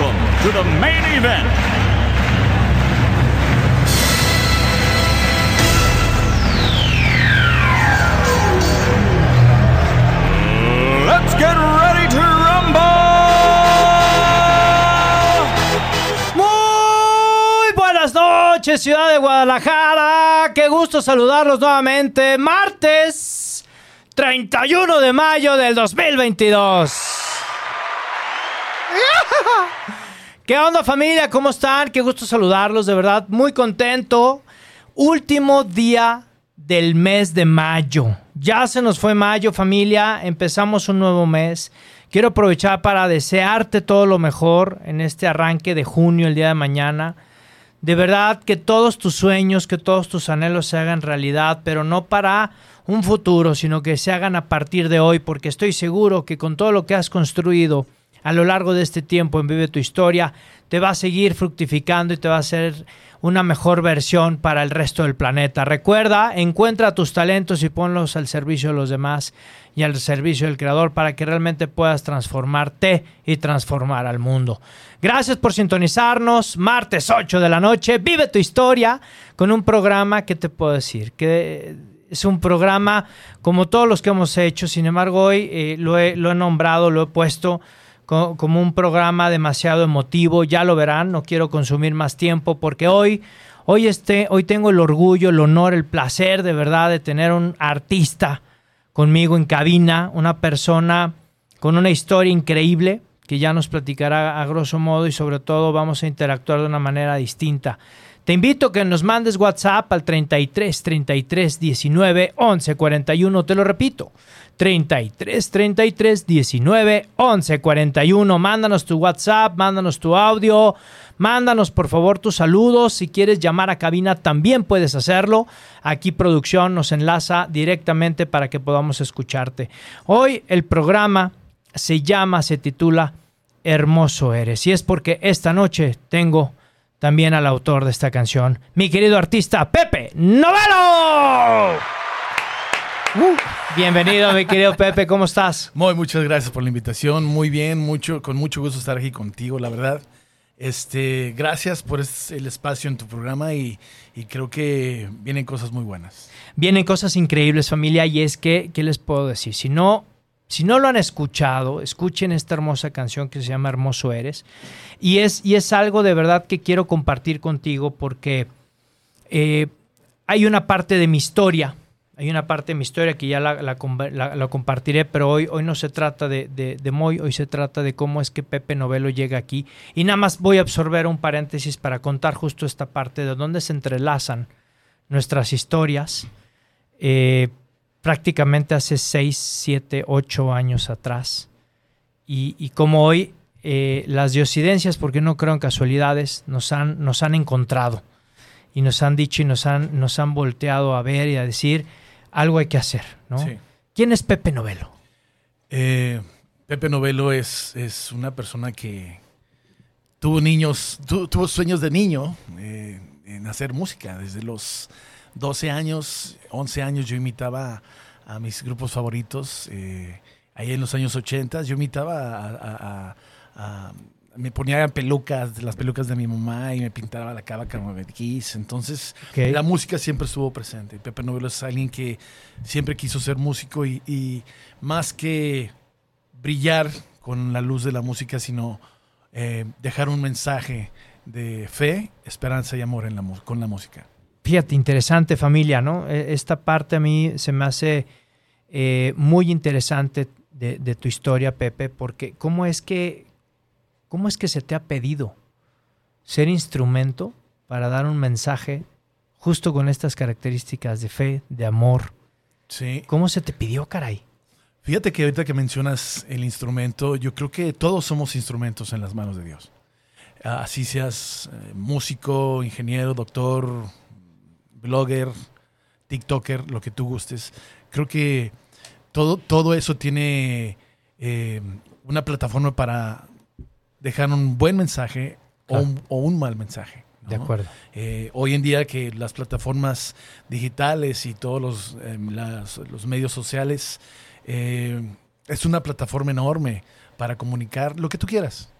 Welcome to the main event. Let's get ready to rumble! Muy buenas noches, ciudad de Guadalajara. Qué gusto saludarlos nuevamente. Martes 31 de mayo del 2022. ¿Qué onda familia? ¿Cómo están? Qué gusto saludarlos, de verdad. Muy contento. Último día del mes de mayo. Ya se nos fue mayo, familia. Empezamos un nuevo mes. Quiero aprovechar para desearte todo lo mejor en este arranque de junio, el día de mañana. De verdad que todos tus sueños, que todos tus anhelos se hagan realidad, pero no para un futuro, sino que se hagan a partir de hoy, porque estoy seguro que con todo lo que has construido a lo largo de este tiempo en Vive tu Historia, te va a seguir fructificando y te va a hacer una mejor versión para el resto del planeta. Recuerda, encuentra tus talentos y ponlos al servicio de los demás y al servicio del Creador para que realmente puedas transformarte y transformar al mundo. Gracias por sintonizarnos. Martes 8 de la noche, vive tu historia con un programa que te puedo decir que es un programa como todos los que hemos hecho. Sin embargo, hoy eh, lo he nombrado, lo he puesto co- como un programa demasiado emotivo. Ya lo verán, no quiero consumir más tiempo porque hoy, hoy, este, hoy tengo el orgullo, el honor, el placer de verdad de tener un artista conmigo en cabina, una persona con una historia increíble que ya nos platicará a grosso modo y sobre todo vamos a interactuar de una manera distinta. Te invito a que nos mandes WhatsApp al 33 33 19 11 41, te lo repito. 33 33 19 11 41. Mándanos tu WhatsApp, mándanos tu audio, mándanos por favor tus saludos. Si quieres llamar a cabina también puedes hacerlo. Aquí producción nos enlaza directamente para que podamos escucharte. Hoy el programa se llama, se titula Hermoso eres. Y es porque esta noche tengo también al autor de esta canción, mi querido artista Pepe Novelo. Uh, bienvenido, mi querido Pepe, ¿cómo estás? Muy, muchas gracias por la invitación. Muy bien, mucho, con mucho gusto estar aquí contigo, la verdad. Este, gracias por el espacio en tu programa y, y creo que vienen cosas muy buenas. Vienen cosas increíbles, familia, y es que, ¿qué les puedo decir? Si no, si no lo han escuchado, escuchen esta hermosa canción que se llama Hermoso Eres. Y es, y es algo de verdad que quiero compartir contigo porque eh, hay una parte de mi historia, hay una parte de mi historia que ya la, la la- la compartiré, pero hoy, hoy no se trata de, de, de Moy, hoy se trata de cómo es que Pepe Novelo llega aquí. Y nada más voy a absorber un paréntesis para contar justo esta parte de dónde se entrelazan nuestras historias. eh, prácticamente hace 6, 7, 8 años atrás. Y, y como hoy eh, las diosidencias, porque no creo en casualidades, nos han, nos han encontrado y nos han dicho y nos han, nos han volteado a ver y a decir algo hay que hacer. ¿no? Sí. ¿Quién es Pepe Novelo? Eh, Pepe Novelo es, es una persona que tuvo niños, tu- tuvo sueños de niño eh, en hacer música. Desde los 12 años, 11 años yo imitaba a mis grupos favoritos. eh, ahí en los años 80 yo imitaba a... a- a- a- me ponía pelucas, las pelucas de mi mamá y me pintaba la cara como Kiss. Entonces, la música siempre estuvo presente. Pepe Novelo es alguien que siempre quiso ser músico y, y más que brillar con la luz de la música, sino eh, dejar un mensaje de fe, esperanza y amor en la, con la música. Fíjate, interesante familia, ¿no? E- Esta parte a mí se me hace eh, muy interesante de, de tu historia, Pepe, porque ¿cómo es que cómo es que se te ha pedido ser instrumento para dar un mensaje justo con estas características de fe, de amor? Sí. ¿Cómo se te pidió, caray? Fíjate que ahorita que mencionas el instrumento, yo creo que todos somos instrumentos en las manos de Dios. así seas eh, músico, ingeniero, doctor, blogger, TikToker, lo que tú gustes. Creo que todo, todo eso tiene eh, una plataforma para dejar un buen mensaje o, un, o un mal mensaje. ¿no? De acuerdo. Eh, hoy en día que las plataformas digitales y todos los, eh, las- los medios sociales eh, es una plataforma enorme para comunicar lo que tú quieras.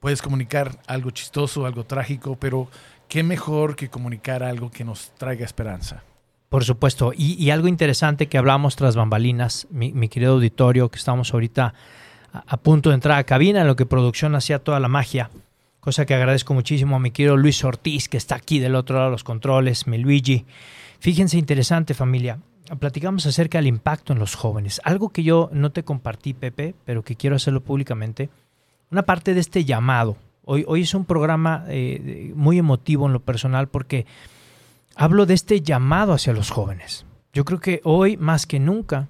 Puedes comunicar algo chistoso, algo trágico, pero qué mejor que comunicar algo que nos traiga esperanza. Por supuesto. Y, y algo interesante que hablamos tras bambalinas, mi, mi querido auditorio, que estamos ahorita a, punto de entrar a cabina, en lo que producción hacía toda la magia. Cosa que agradezco muchísimo a mi querido Luis Ortiz, que está aquí del otro lado de los controles, mi Luigi. Fíjense, interesante familia. Platicamos acerca del impacto en los jóvenes. Algo que yo no te compartí, Pepe, pero que quiero hacerlo públicamente. Una parte de este llamado. Hoy, hoy es un programa eh, muy emotivo en lo personal porque hablo de este llamado hacia los jóvenes. Yo creo que hoy más que nunca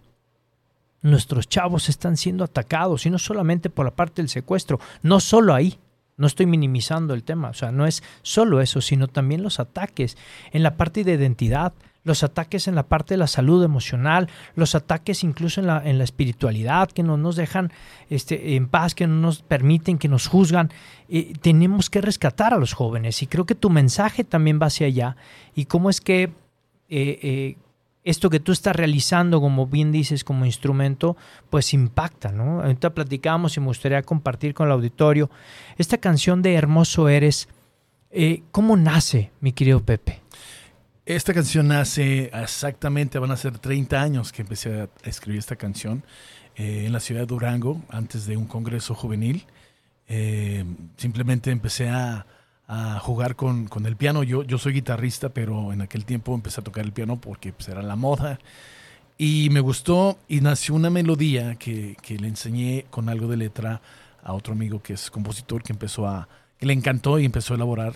nuestros chavos están siendo atacados y no solamente por la parte del secuestro, no solo ahí. No estoy minimizando el tema, o sea, no es solo eso, sino también los ataques en la parte de identidad, los ataques en la parte de la salud emocional, los ataques incluso en la, en la espiritualidad, que no nos dejan este, en paz, que no nos permiten, que nos juzgan. Eh, tenemos que rescatar a los jóvenes y creo que tu mensaje también va hacia allá. Y cómo es que eh, eh, esto que tú estás realizando, como bien dices, como instrumento, pues impacta, ¿no? Ahorita platicamos y me gustaría compartir con el auditorio esta canción de Hermoso Eres. eh, ¿Cómo nace, mi querido Pepe? Esta canción nace exactamente, van a ser 30 años que empecé a escribir esta canción eh, en la ciudad de Durango, antes de un congreso juvenil. Eh, simplemente empecé a, a jugar con, con el piano. Yo, yo soy guitarrista, pero en aquel tiempo empecé a tocar el piano porque pues, era la moda. Y me gustó y nació una melodía que, que le enseñé con algo de letra a otro amigo que es compositor, que empezó a, que le encantó y empezó a elaborar.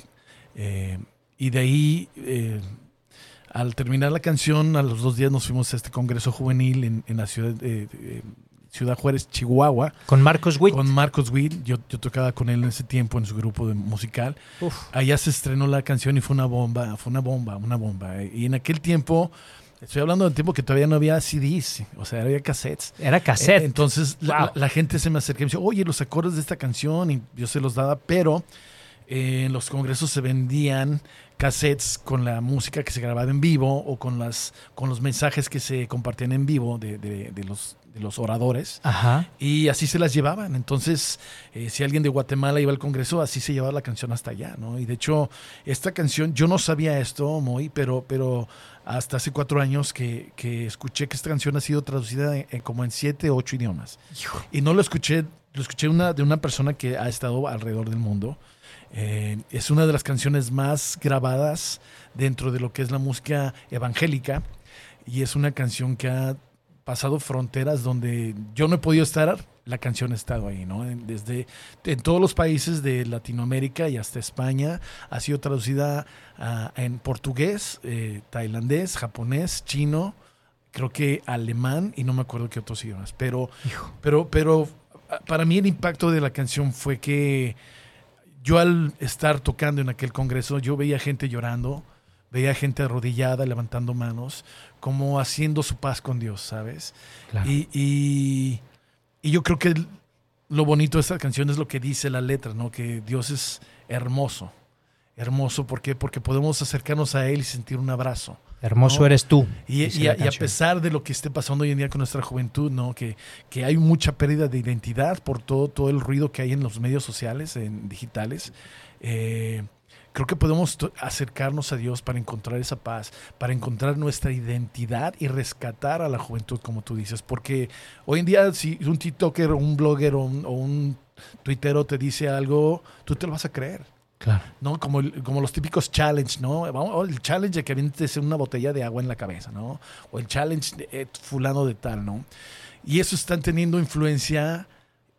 Eh, y de ahí, eh, al terminar la canción, a los dos días nos fuimos a este congreso juvenil en, en la ciudad de, de Ciudad Juárez, Chihuahua, Con Marcos Witt. con Marcos Witt. Yo, yo tocaba con él en ese tiempo en su grupo de musical. Uf. Allá se estrenó la canción y fue una bomba, fue una bomba, una bomba. Y en aquel tiempo, estoy hablando del tiempo que todavía no había CDs, o sea, había cassettes. Era cassette. Eh, Entonces la, Wow. la- la gente se me acercaba y me decía, oye, los acordes de esta canción, y yo se los daba, pero eh, en los congresos se vendían cassettes con la música que se grababa en vivo o con, las, con los mensajes que se compartían en vivo de, de- de los, de los oradores. Ajá. Y así se las llevaban. Entonces, eh, si alguien de Guatemala iba al Congreso, así se llevaba la canción hasta allá, ¿no? Y de hecho, esta canción, yo no sabía esto, Moy, pero, pero hasta hace cuatro años que, que escuché que esta canción ha sido traducida en- en como en siete o ocho idiomas. Y no lo escuché, lo escuché una, de una persona que ha estado alrededor del mundo. Eh, es una de las canciones más grabadas dentro de lo que es la música evangélica y es una canción que ha pasado fronteras donde yo no he podido estar, la canción ha estado ahí, ¿no? Desde en todos los países de Latinoamérica y hasta España ha sido traducida en portugués, eh, tailandés, japonés, chino, creo que alemán y no me acuerdo qué otros idiomas, pero Hijo. pero, pero ah, para mí el impacto de la canción fue que yo al estar tocando en aquel congreso, yo veía gente llorando, veía gente arrodillada, levantando manos, como haciendo su paz con Dios, ¿sabes? Claro. Y, y- y yo creo que lo bonito de esta canción es lo que dice la letra, ¿no? Que Dios es hermoso. Hermoso, ¿por qué? Porque podemos acercarnos a Él y sentir un abrazo. Hermoso No. eres tú. Y, y a, y a canción. pesar de lo que esté pasando hoy en día con nuestra juventud, ¿no? Que, que hay mucha pérdida de identidad por todo, todo el ruido que hay en los medios sociales, en digitales, eh, creo que podemos acercarnos a Dios para encontrar esa paz, para encontrar nuestra identidad y rescatar a la juventud, como tú dices. Porque hoy en día, si un TikToker o un blogger o un, o un tuitero te dice algo, tú te lo vas a creer. Claro. ¿no? Como, el- como los típicos challenge, ¿no? Vamos, o el challenge de que avientes una botella de agua en la cabeza, ¿no? O el challenge de eh, fulano de tal, ¿no? Y eso están teniendo influencia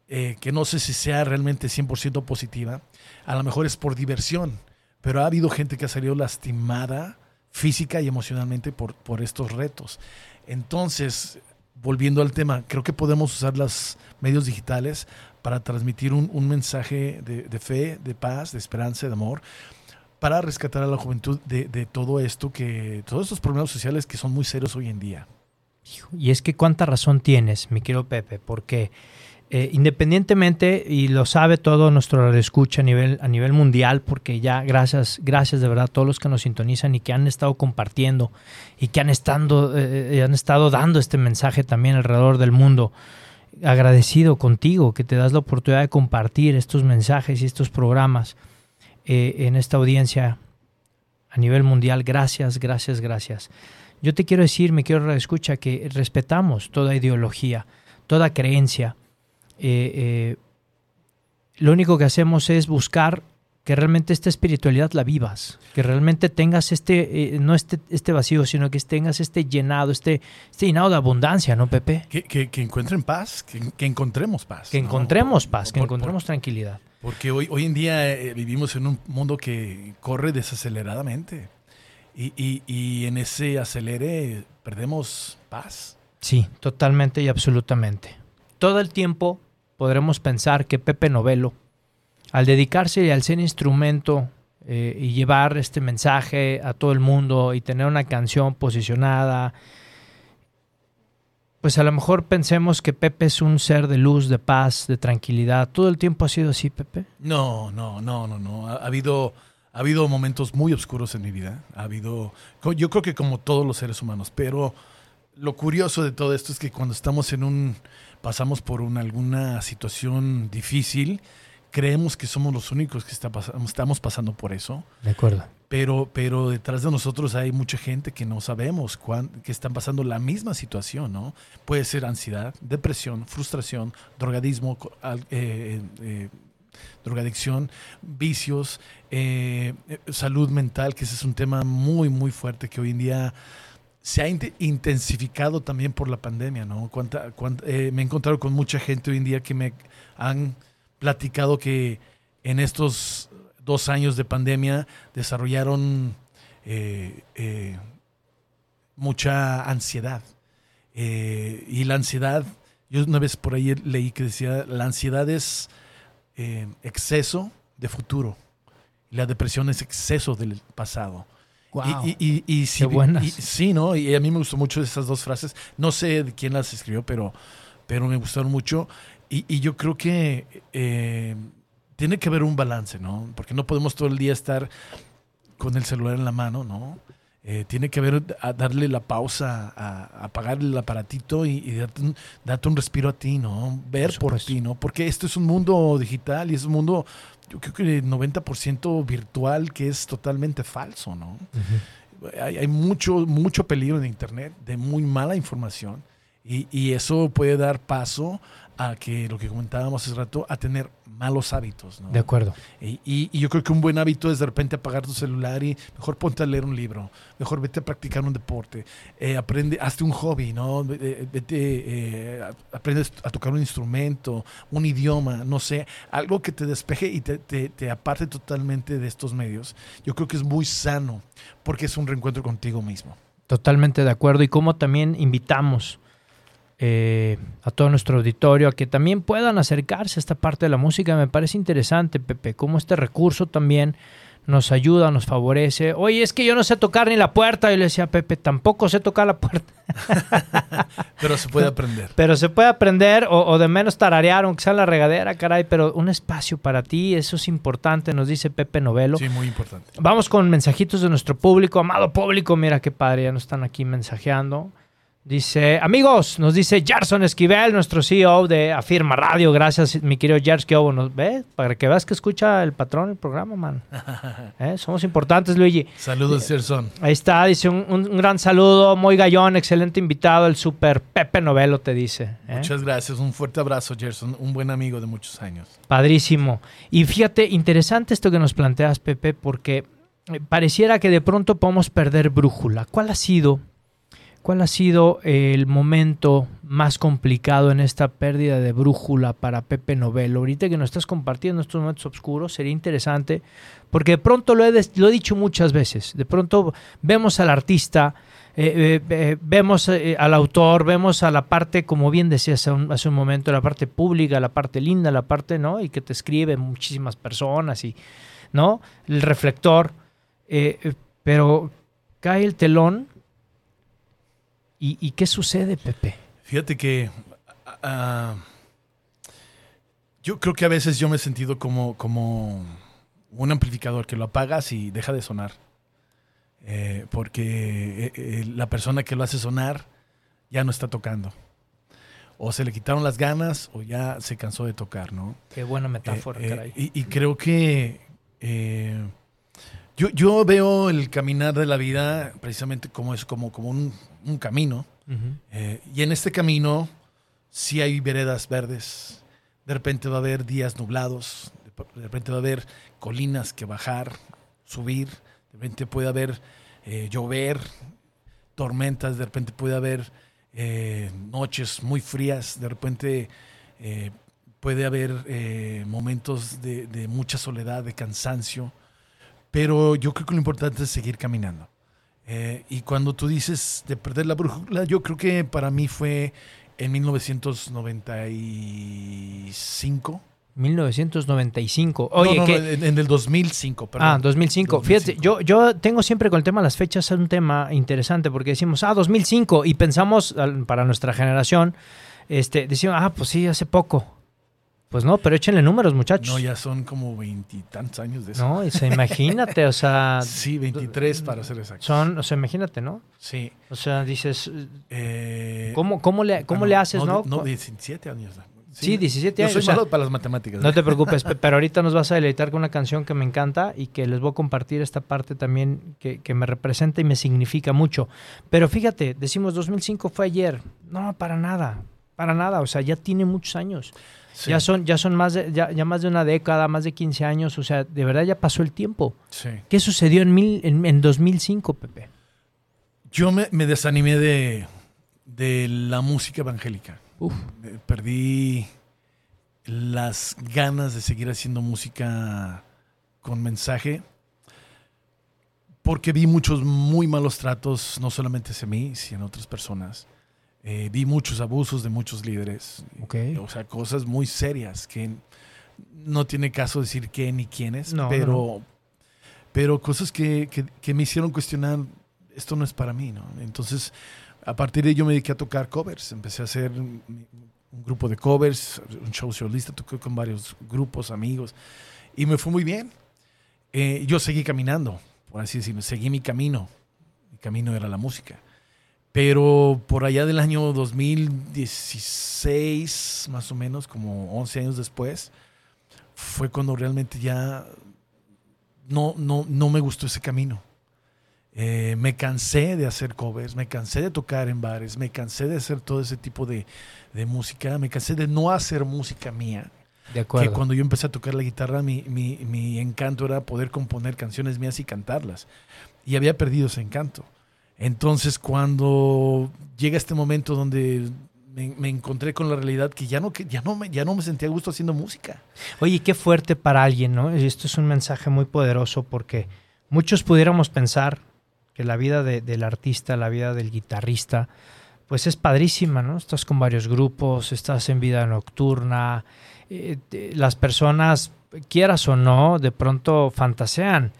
eh, que no sé si sea realmente 100% positiva. A lo mejor es por diversión, pero ha habido gente que ha salido lastimada física y emocionalmente por, por estos retos. Entonces, volviendo al tema, creo que podemos usar los medios digitales para transmitir un, un mensaje de, de fe, de paz, de esperanza, de amor, para rescatar a la juventud de, de todo esto, que todos estos problemas sociales que son muy serios hoy en día. Y es que cuánta razón tienes, mi querido Pepe, porque eh, independientemente, y lo sabe todo nuestro escucha a nivel, a nivel mundial, porque ya gracias, gracias de verdad a todos los que nos sintonizan y que han estado compartiendo y que han, estando, eh, han estado dando este mensaje también alrededor del mundo. Agradecido contigo que te das la oportunidad de compartir estos mensajes y estos programas eh, en esta audiencia a nivel mundial. Gracias, gracias, gracias. Yo te quiero decir, me quiero escucha que respetamos toda ideología, toda creencia. Eh, eh, lo único que hacemos es buscar que realmente esta espiritualidad la vivas, que realmente tengas este, eh, no este, este vacío, sino que tengas este llenado, este, este llenado de abundancia, ¿no, Pepe? Que, que, que encuentren paz, que, que, encontremos paz. Que ¿no? encontremos Por- paz, que encontremos por- tranquilidad. Porque hoy, hoy en día eh, vivimos en un mundo que corre desaceleradamente. Y, y- y en ese acelere perdemos paz. Sí, totalmente y absolutamente. Todo el tiempo podremos pensar que Pepe Novelo, al dedicarse al ser instrumento eh, y llevar este mensaje a todo el mundo y tener una canción posicionada, pues a lo mejor pensemos que Pepe es un ser de luz, de paz, de tranquilidad. ¿Todo el tiempo ha sido así, Pepe? No, no, no, no, no. Ha, ha habido, ha habido momentos muy oscuros en mi vida. Ha habido, yo creo que como todos los seres humanos, pero lo curioso de todo esto es que cuando estamos en un, pasamos por una, alguna situación difícil, creemos que somos los únicos que está pas- estamos pasando por eso. De acuerdo. Pero, pero detrás de nosotros hay mucha gente que no sabemos cuán- que están pasando la misma situación, ¿no? Puede ser ansiedad, depresión, frustración, drogadismo, al- eh, eh, drogadicción, vicios, eh, eh, salud mental, que ese es un tema muy, muy fuerte que hoy en día se ha int- intensificado también por la pandemia, ¿no? Eh, me he encontrado con mucha gente hoy en día que me han platicado que en estos dos años de pandemia desarrollaron eh, eh, mucha ansiedad. Y la ansiedad, yo una vez por ahí leí que decía, la ansiedad es exceso de futuro. La depresión es exceso del pasado. Wow. Y, y- y- y si Qué buenas. sí, ¿no? Y a mí me gustó mucho esas dos frases. No sé de quién las escribió, pero, pero me gustaron mucho. Y, yo creo que eh, tiene que haber un balance, ¿no? Porque no podemos todo el día estar con el celular en la mano, ¿no? Eh, tiene que haber, a darle la pausa, a, apagar el aparatito y, y darte, un, darte un respiro a ti, ¿no? Ver Por por, ti, ¿no? Porque esto es un mundo digital y es un mundo, yo creo que 90% virtual que es totalmente falso, ¿no? hay, hay mucho, mucho peligro en Internet de muy mala información y, y eso puede dar paso a que, lo que comentábamos hace rato, a tener malos hábitos. ¿no? De acuerdo. Y, y- y yo creo que un buen hábito es de repente apagar tu celular y mejor ponte a leer un libro, mejor vete a practicar un deporte, eh, aprende, hazte un hobby, ¿no? Vete, eh, a- aprende a tocar un instrumento, un idioma, no sé, algo que te despeje y te, te- te aparte totalmente de estos medios. Yo creo que es muy sano porque es un reencuentro contigo mismo. Totalmente de acuerdo. Y como también invitamos eh, a todo nuestro auditorio a que también puedan acercarse a esta parte de la música. Me parece interesante, Pepe, cómo este recurso también nos ayuda, nos favorece. Oye, es que yo no sé tocar ni la puerta. Y le decía a Pepe, tampoco sé tocar la puerta. Pero se puede aprender. Pero se puede aprender o, o de menos tararear, aunque sea en la regadera, caray. Pero un espacio para ti, eso es importante, nos dice Pepe Novelo. Sí, muy importante. Vamos con mensajitos de nuestro público, amado público. Mira qué padre, ya nos están aquí mensajeando. Dice, amigos, nos dice Gerson Esquivel, nuestro CEO de Afirma Radio. Gracias, mi querido Gers, que nos ve, para que veas que escucha el patrón el programa, man. ¿Eh? Somos importantes, Luigi. Saludos, Gerson. Ahí está, dice un, un- un gran saludo, muy gallón, excelente invitado, el super Pepe Novelo, te dice. ¿eh? Muchas gracias. Un fuerte abrazo, Gerson. Un buen amigo de muchos años. Padrísimo. Y fíjate, interesante esto que nos planteas, Pepe, porque eh, pareciera que de pronto podemos perder brújula. ¿Cuál ha sido, cuál ha sido el momento más complicado en esta pérdida de brújula para Pepe Novelo? Ahorita que nos estás compartiendo estos momentos oscuros, sería interesante, porque de pronto lo he, dicho muchas veces, de pronto vemos al artista eh, eh, eh, vemos al autor, vemos a la parte, como bien decías hace un, momento, la parte pública, la parte linda, la parte, ¿no? Y que te escriben muchísimas personas y, ¿no? El reflector. pero cae el telón y, y ¿qué sucede, Pepe? Fíjate que ah, yo creo que a veces yo me he sentido como, como un amplificador que lo apagas y deja de sonar. Eh, porque eh, eh, la persona que lo hace sonar ya no está tocando. O se le quitaron las ganas o ya se cansó de tocar, ¿no? Qué buena metáfora, Eh, caray. y, y creo que yo, yo veo el caminar de la vida precisamente como es como, como un, un camino. Eh, y en este camino sí hay veredas verdes. De repente va a haber días nublados. De repente va a haber colinas que bajar, subir. De repente puede haber eh, llover, tormentas. De repente puede haber eh, noches muy frías. De repente puede haber momentos de, de mucha soledad, de cansancio. Pero yo creo que lo importante es seguir caminando. Eh, y cuando tú dices de perder la brújula, yo creo que para mí fue en 1995. 1995. Oye, No, no, que... no, en, en el 2005, perdón. Ah, 2005. 2005. Fíjate, yo, yo tengo siempre con el tema de las fechas es un tema interesante porque decimos, ah, 2005 y pensamos para nuestra generación, este, decimos, ah, pues sí, hace poco. Pues no, pero échenle números, muchachos. No, ya son como veintitantos años de eso. No, y se imagínate, o sea, Sí, 23 para ser exacto. son, o sea, imagínate, ¿no? Sí. O sea, dices, Eh, ¿cómo, cómo le, cómo le haces, no? No, 17 años. Sí, 17 Yo años, soy o sea, malo para las matemáticas. No ¿eh? te preocupes, pe- pero ahorita nos vas a deleitar con una canción que me encanta y que les voy a compartir esta parte también que, que me representa y me significa mucho. Pero fíjate, decimos 2005 fue ayer. No, para nada, para nada. O sea, ya tiene muchos años. Sí, Ya son, ya son más de, ya, ya más de una década, más de 15 años. O sea, de verdad ya pasó el tiempo. sí. ¿Qué sucedió en, mil, en, en 2005, Pepe? Yo me, me desanimé de, de la música evangélica. Uf. Eh, Perdí las ganas de seguir haciendo música con mensaje porque vi muchos muy malos tratos, no solamente hacia mí, sino en otras personas. Eh, vi muchos abusos de muchos líderes. Ok. O sea, cosas muy serias que no tiene caso decir qué ni quiénes, No, pero, no, pero cosas que, que- que me hicieron cuestionar, esto no es para mí, ¿no? Entonces, a partir de ello me dediqué a tocar covers, empecé a hacer un un grupo de covers, un show solista, toqué con varios grupos, amigos, y me fue muy bien. Eh, yo seguí caminando, por así decirlo, seguí mi camino, mi camino era la música. Pero por allá del año 2016, más o menos, como 11 años después, fue cuando realmente ya no, no, no me gustó ese camino. Eh, me cansé de hacer covers, me cansé de tocar en bares, me cansé de hacer todo ese tipo de, de música, me cansé de no hacer música mía. De Que acuerdo. cuando yo empecé a tocar la guitarra, mi, mi- mi encanto era poder componer canciones mías y cantarlas. Y había perdido ese encanto. Entonces, cuando llega este momento donde me, encontré con la realidad que ya no, ya, no me, ya no me sentía gusto haciendo música. Oye, qué fuerte para alguien, ¿no? Esto es un mensaje muy poderoso porque muchos pudiéramos pensar que la vida de- del artista, la vida del guitarrista, pues es padrísima, ¿no? Estás con varios grupos, estás en vida nocturna, eh, las personas, quieras o no, de pronto fantasean,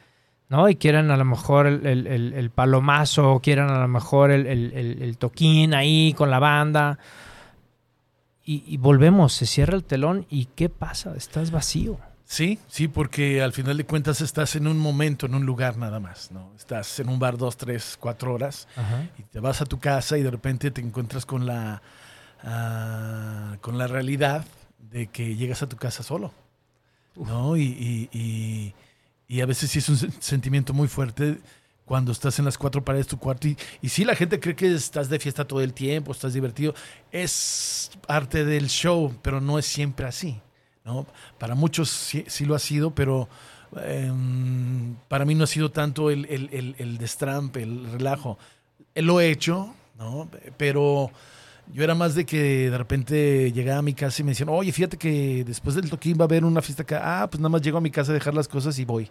¿no? Y quieren a lo mejor el, el- el- el palomazo, quieren a lo mejor el, el- el- el toquín ahí con la banda. Y, y volvemos, se cierra el telón y ¿qué pasa? Estás vacío. Sí, sí, porque al final de cuentas estás en un momento, en un lugar nada más, ¿no? Estás en un bar dos, tres, cuatro horas y te vas a tu casa y de repente te encuentras con la, ah, con la realidad de que llegas a tu casa solo, ¿no? Y, y- y- y a veces sí es un sen- sentimiento muy fuerte cuando estás en las cuatro paredes de tu cuarto y, y sí la gente cree que estás de fiesta todo el tiempo, estás divertido, es parte del show, pero no es siempre así, ¿no? Para muchos sí, sí lo ha sido, pero em, para mí no ha sido tanto el, el, el, el destrampe, el relajo. Lo he hecho, ¿no? Pero yo era más de que de repente llegaba a mi casa y me decían, oye, fíjate que después del toquín va a haber una fiesta acá. Ah, pues nada más llego a mi casa a dejar las cosas y voy.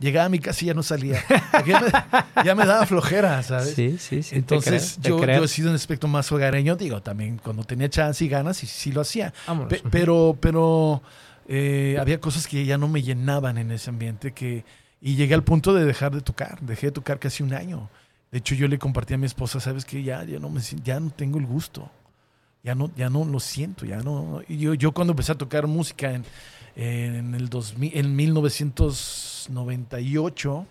llegaba a mi casa y ya no salía. ya, me, ya me daba flojera, ¿sabes? Sí, sí, sí. te Entonces creo, te yo, creo. yo he sido un aspecto más hogareño, digo, también cuando tenía chance y ganas, y sí lo hacía. Pe- pero pero eh, había cosas que ya no me llenaban en ese ambiente que y llegué al punto de dejar de tocar. Dejé de tocar casi un año. De hecho, yo le compartí a mi esposa, sabes que ya, ya no me ya no tengo el gusto. Ya no, ya no lo siento, ya no. Y yo, yo cuando empecé a tocar música en, en el 2000, en 1998,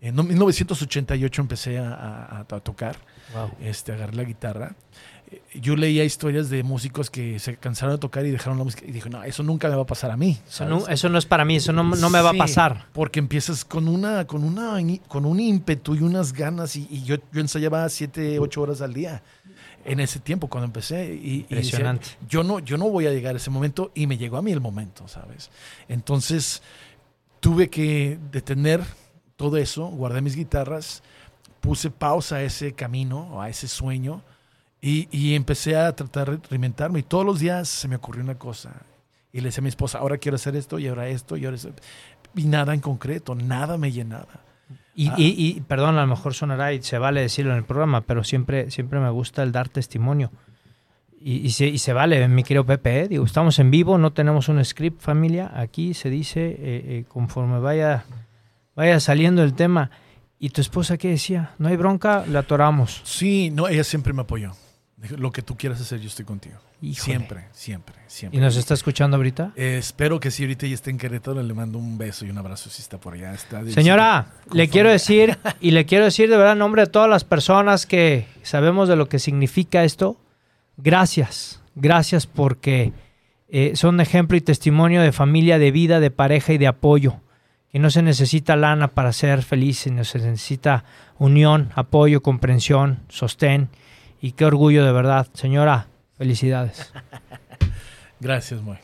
en no, 1988 empecé a, a- a tocar Wow. este, agarré la guitarra. Yo leía historias de músicos que se cansaron de tocar y dejaron la música. Y dije, no, eso nunca me va a pasar a mí. Eso no, eso no es para mí, eso no, no me va a pasar. Porque empiezas con una, con una, con un ímpetu y unas ganas. Y, y yo, yo ensayaba siete, ocho horas al día en ese tiempo cuando empecé. Y, y decía, Impresionante. yo no, yo no voy a llegar a ese momento y me llegó a mí el momento, ¿sabes? Entonces tuve que detener todo eso, guardé mis guitarras, puse pausa a ese camino, a ese sueño y, y empecé a tratar de reinventarme. Y todos los días se me ocurrió una cosa. Y le decía a mi esposa, ahora quiero hacer esto y ahora esto y ahora eso. Y nada en concreto, nada me llenaba. Y, Ah. y- y, perdón, a lo mejor sonará y se vale decirlo en el programa, pero siempre, siempre me gusta el dar testimonio. Y, y se, y se vale, mi querido Pepe, ¿eh? digo, estamos en vivo, no tenemos un script, familia. Aquí se dice, eh, eh, conforme vaya, vaya saliendo el tema. ¿Y tu esposa qué decía? No hay bronca, la atoramos. Sí, no, ella siempre me apoyó. Lo que tú quieras hacer, yo estoy contigo. Híjole. Siempre, siempre, siempre. ¿Y nos está escuchando ahorita? Eh, espero que si ahorita ya esté en Querétaro, le mando un beso y un abrazo si está por allá. Está Señora, le quiero decir, y le quiero decir de verdad en nombre de todas las personas que sabemos de lo que significa esto, gracias, gracias porque eh, son ejemplo y testimonio de familia, de vida, de pareja y de apoyo. Que no se necesita lana para ser feliz, sino se necesita unión, apoyo, comprensión, sostén. Y qué orgullo de verdad. Señora, felicidades. Gracias, Moy.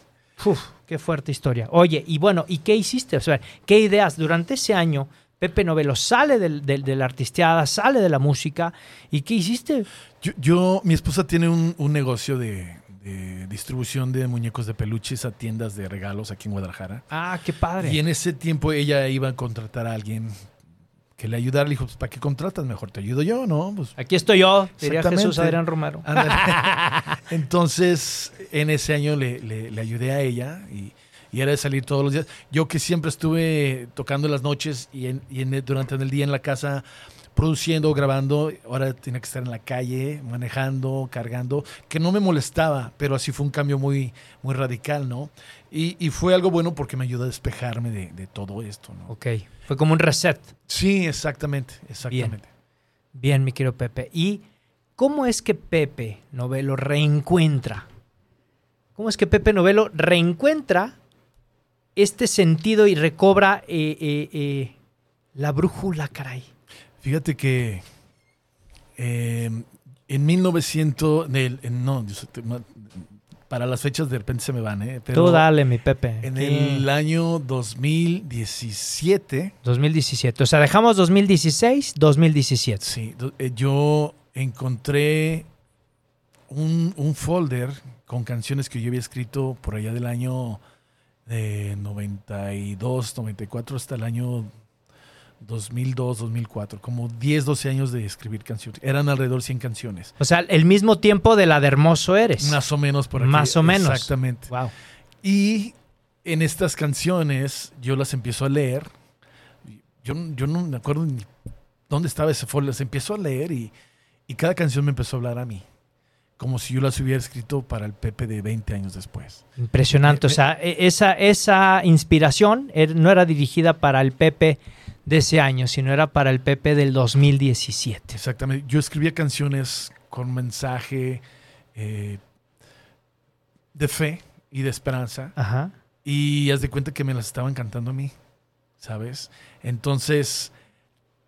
Uf, qué fuerte historia. Oye, y bueno, ¿y qué hiciste? O sea, ¿qué ideas? Durante ese año, Pepe Novelo sale del, del- de la artisteada, sale de la música. ¿Y qué hiciste? Yo, yo- mi esposa tiene un, un negocio de, de distribución de muñecos de peluches a tiendas de regalos aquí en Guadalajara. Ah, qué padre. Y en ese tiempo ella iba a contratar a alguien que le ayudara. Le dijo, pues, ¿para qué contratas? Mejor te ayudo yo, ¿no? Pues, Aquí estoy yo, diría. Jesús Adrián Romero. Entonces, en ese año le, le- le ayudé a ella y, y era de salir todos los días. Yo que siempre estuve tocando en las noches y, en- y en durante el día en la casa produciendo, grabando, ahora tenía que estar en la calle, manejando, cargando, que no me molestaba, pero así fue un cambio muy, muy radical, ¿no? Y, y fue algo bueno porque me ayudó a despejarme de, de todo esto, ¿no? Ok, fue como un reset. Sí, exactamente, exactamente. Bien, mi querido Pepe. ¿Y cómo es que Pepe Novelo reencuentra? ¿Cómo es que Pepe Novelo reencuentra este sentido y recobra eh, eh, eh, la brújula, caray? Fíjate que eh, en 1900, del- en- no, para las fechas de repente se me van, ¿eh? Pero Tú dale, mi Pepe. En Sí. el año 2017, 2017. O sea, dejamos 2016, 2017. sí, eh, yo encontré un, un folder con canciones que yo había escrito por allá del año de 92, 94 hasta el año 2002, 2004, como 10, 12 años de escribir canciones. Eran alrededor 100 canciones. O sea, el mismo tiempo de la de Hermoso Eres. Más o menos por aquí. Más o menos. Exactamente. Wow. Y en estas canciones yo las empiezo a leer. Yo, yo no me acuerdo ni dónde estaba ese folder. Las empiezo a leer y, y cada canción me empezó a hablar a mí. Como si yo las hubiera escrito para el Pepe de 20 años después. Impresionante. O sea, e- esa, esa inspiración er- no era dirigida para el Pepe de ese año, sino era para el Pepe del 2017. Exactamente. Yo escribía canciones con mensaje eh, de fe y de esperanza. Ajá. Y haz de cuenta que me las estaban cantando a mí, ¿sabes? Entonces,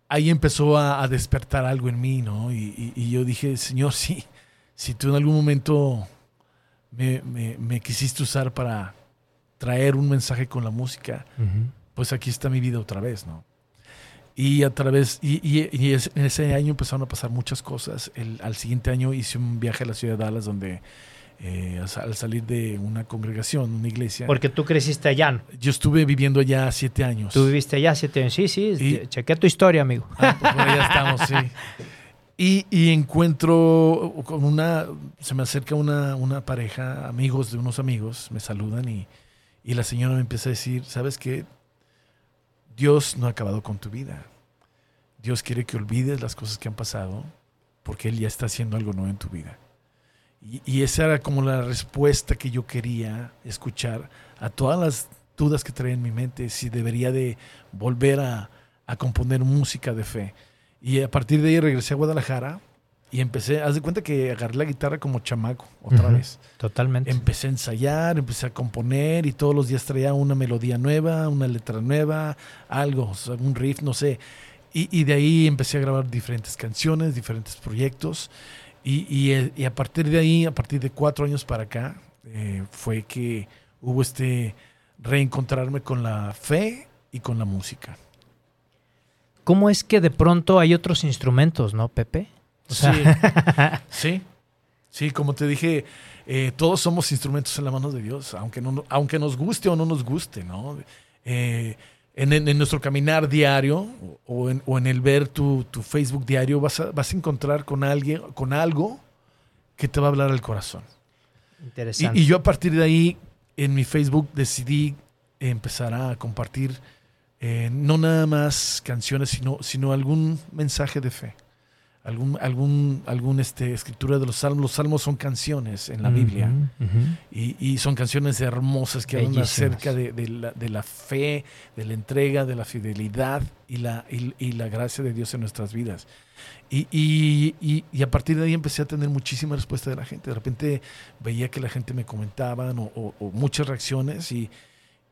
ahí empezó a, a despertar algo en mí, ¿no? Y, y- y yo dije, Señor, sí, si tú en algún momento me, me- me quisiste usar para traer un mensaje con la música, pues aquí está mi vida otra vez, ¿no? Y a través, y, y- y es- en ese año empezaron a pasar muchas cosas. El- al siguiente año hice un viaje a la ciudad de Dallas donde eh, al, al salir de una congregación, una iglesia. Porque tú creciste allá, yo estuve viviendo allá siete años. Tú viviste allá siete años. Sí, sí, Y- chequé tu historia, amigo. Ah, pues bueno, ya estamos, sí. Y, encuentro con una, se me acerca una, una pareja, amigos de unos amigos, me saludan y, y la señora me empieza a decir, ¿sabes qué? Dios no ha acabado con tu vida. Dios quiere que olvides las cosas que han pasado porque Él ya está haciendo algo nuevo en tu vida. Y, y esa era como la respuesta que yo quería escuchar a todas las dudas que traía en mi mente, si debería de volver a, a componer música de fe. Y a partir de ahí regresé a Guadalajara y empecé, haz de cuenta que agarré la guitarra como chamaco otra vez. Totalmente. Empecé a ensayar, empecé a componer y todos los días traía una melodía nueva, una letra nueva, algo, o sea, un riff, no sé. Y, y de ahí empecé a grabar diferentes canciones, diferentes proyectos. Y, y, eh, y a partir de ahí, a partir de cuatro años para acá, eh, fue que hubo este reencontrarme con la fe y con la música. ¿Cómo es que de pronto hay otros instrumentos, no, Pepe? O sea, sí, sí, sí, como te dije, eh, todos somos instrumentos en la mano de Dios, aunque, no, aunque nos guste o no nos guste, ¿no? Eh, en, nuestro caminar diario o en, o en el ver tu, tu Facebook diario vas a, vas a encontrar con alguien, con algo que te va a hablar al corazón. Interesante. Y, y yo a partir de ahí, en mi Facebook, decidí empezar a compartir eh, no nada más canciones, sino, sino algún mensaje de fe. Algún, algún, algún este, escritura de los salmos. Los salmos son canciones en la Biblia. Y, y son canciones hermosas que hablan acerca de, de la, de la fe, de la entrega, de la fidelidad y la, y, y la gracia de Dios en nuestras vidas. Y, y- y- y a partir de ahí empecé a tener muchísima respuesta de la gente. De repente veía que la gente me comentaban o, o- o muchas reacciones y,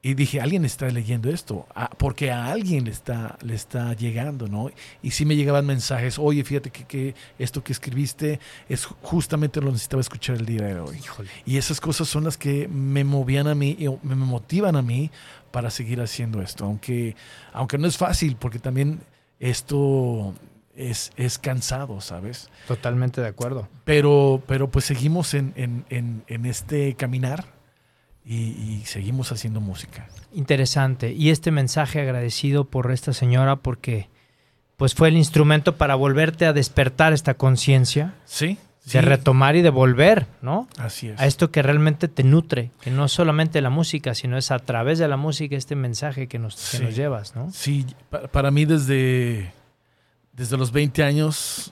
y dije, alguien está leyendo esto, porque a alguien le está, le está llegando, ¿no? Y sí me llegaban mensajes, oye, fíjate que, que esto que escribiste es justamente lo necesitaba escuchar el día de hoy. Híjole. Y esas cosas son las que me movían a mí, y me me motivan a mí para seguir haciendo esto. Aunque, aunque no es fácil, porque también esto es, es cansado, ¿sabes? Totalmente de acuerdo. Pero, pero pues seguimos en, en- en- en este caminar y, y seguimos haciendo música. Interesante. Y este mensaje agradecido por esta señora porque pues fue el instrumento para volverte a despertar esta conciencia, Sí, sí, de retomar y de volver, ¿no? así es. A esto que realmente te nutre, que no solamente la música, sino es a través de la música este mensaje que nos, que nos llevas, ¿no? Sí, pa- para mí desde, desde los 20 años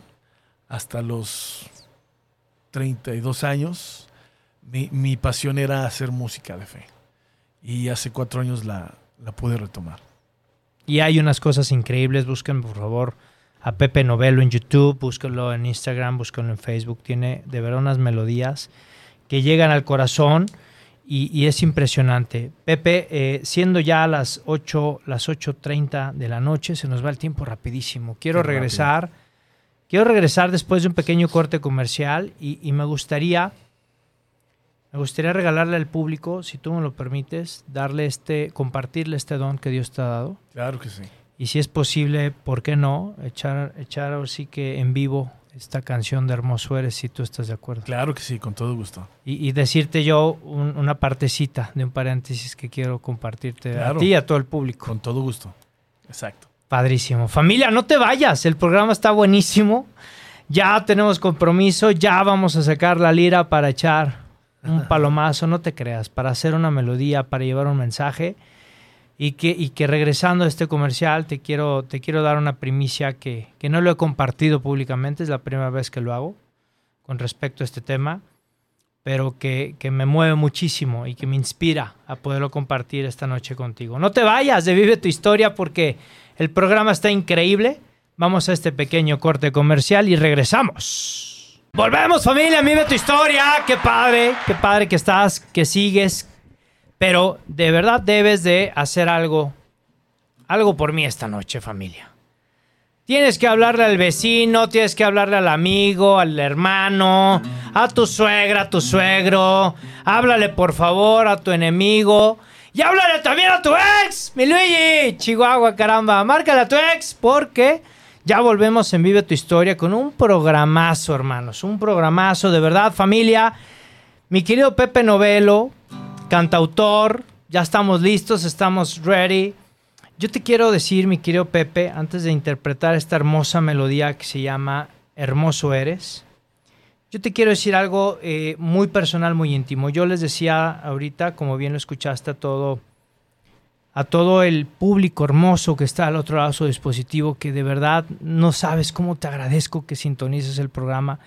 hasta los 32 años, mi, mi pasión era hacer música de fe. Y hace cuatro años la, la pude retomar. Y hay unas cosas increíbles. Busquen, por favor, a Pepe Novelo en YouTube, búsquenlo en Instagram, búsquenlo en Facebook. Tiene de verdad unas melodías que llegan al corazón y, y es impresionante. Pepe, eh, siendo ya las 8, las 8.30 de la noche, se nos va el tiempo rapidísimo. Quiero Qué rápido. regresar. Quiero regresar después de un pequeño corte comercial y, y me gustaría me gustaría regalarle al público, si tú me lo permites, darle este, compartirle este don que Dios te ha dado. Claro que sí. Y si es posible, ¿por qué no? Echar, echar ahora sí que en vivo esta canción de Hermoso Eres, si tú estás de acuerdo. Claro que sí, con todo gusto. Y, y decirte yo un- una partecita de un paréntesis que quiero compartirte Claro. a ti y a todo el público. Con todo gusto. Exacto. Padrísimo. Familia, no te vayas. El programa está buenísimo. Ya tenemos compromiso. Ya vamos a sacar la lira para echar un palomazo. No te creas. Para hacer una melodía, para llevar un mensaje. Y que, y que regresando a este comercial, te quiero, te quiero dar una primicia que, que no lo he compartido públicamente. Es la primera vez que lo hago con respecto a este tema. Pero que, que me mueve muchísimo y que me inspira a poderlo compartir esta noche contigo. No te vayas de Vive tu Historia porque el programa está increíble. Vamos a este pequeño corte comercial y regresamos. Volvemos familia, vive tu historia. Qué padre, qué padre que estás, que sigues. Pero de verdad debes de hacer algo, algo por mí esta noche familia. Tienes que hablarle al vecino, tienes que hablarle al amigo, al hermano, a tu suegra, a tu suegro. Háblale por favor a tu enemigo. Y háblale también a tu ex, mi Luigi. Chihuahua, caramba. Márcale a tu ex porque ya volvemos en Vive tu Historia con un programazo, hermanos. Un programazo, de verdad, familia. Mi querido Pepe Novelo, cantautor, ya estamos listos, estamos ready. Yo te quiero decir, mi querido Pepe, antes de interpretar esta hermosa melodía que se llama Hermoso Eres, yo te quiero decir algo eh, muy personal, muy íntimo. Yo les decía ahorita, como bien lo escuchaste todo, a todo el público hermoso que está al otro lado de su dispositivo, que de verdad no sabes cómo te agradezco que sintonices el programa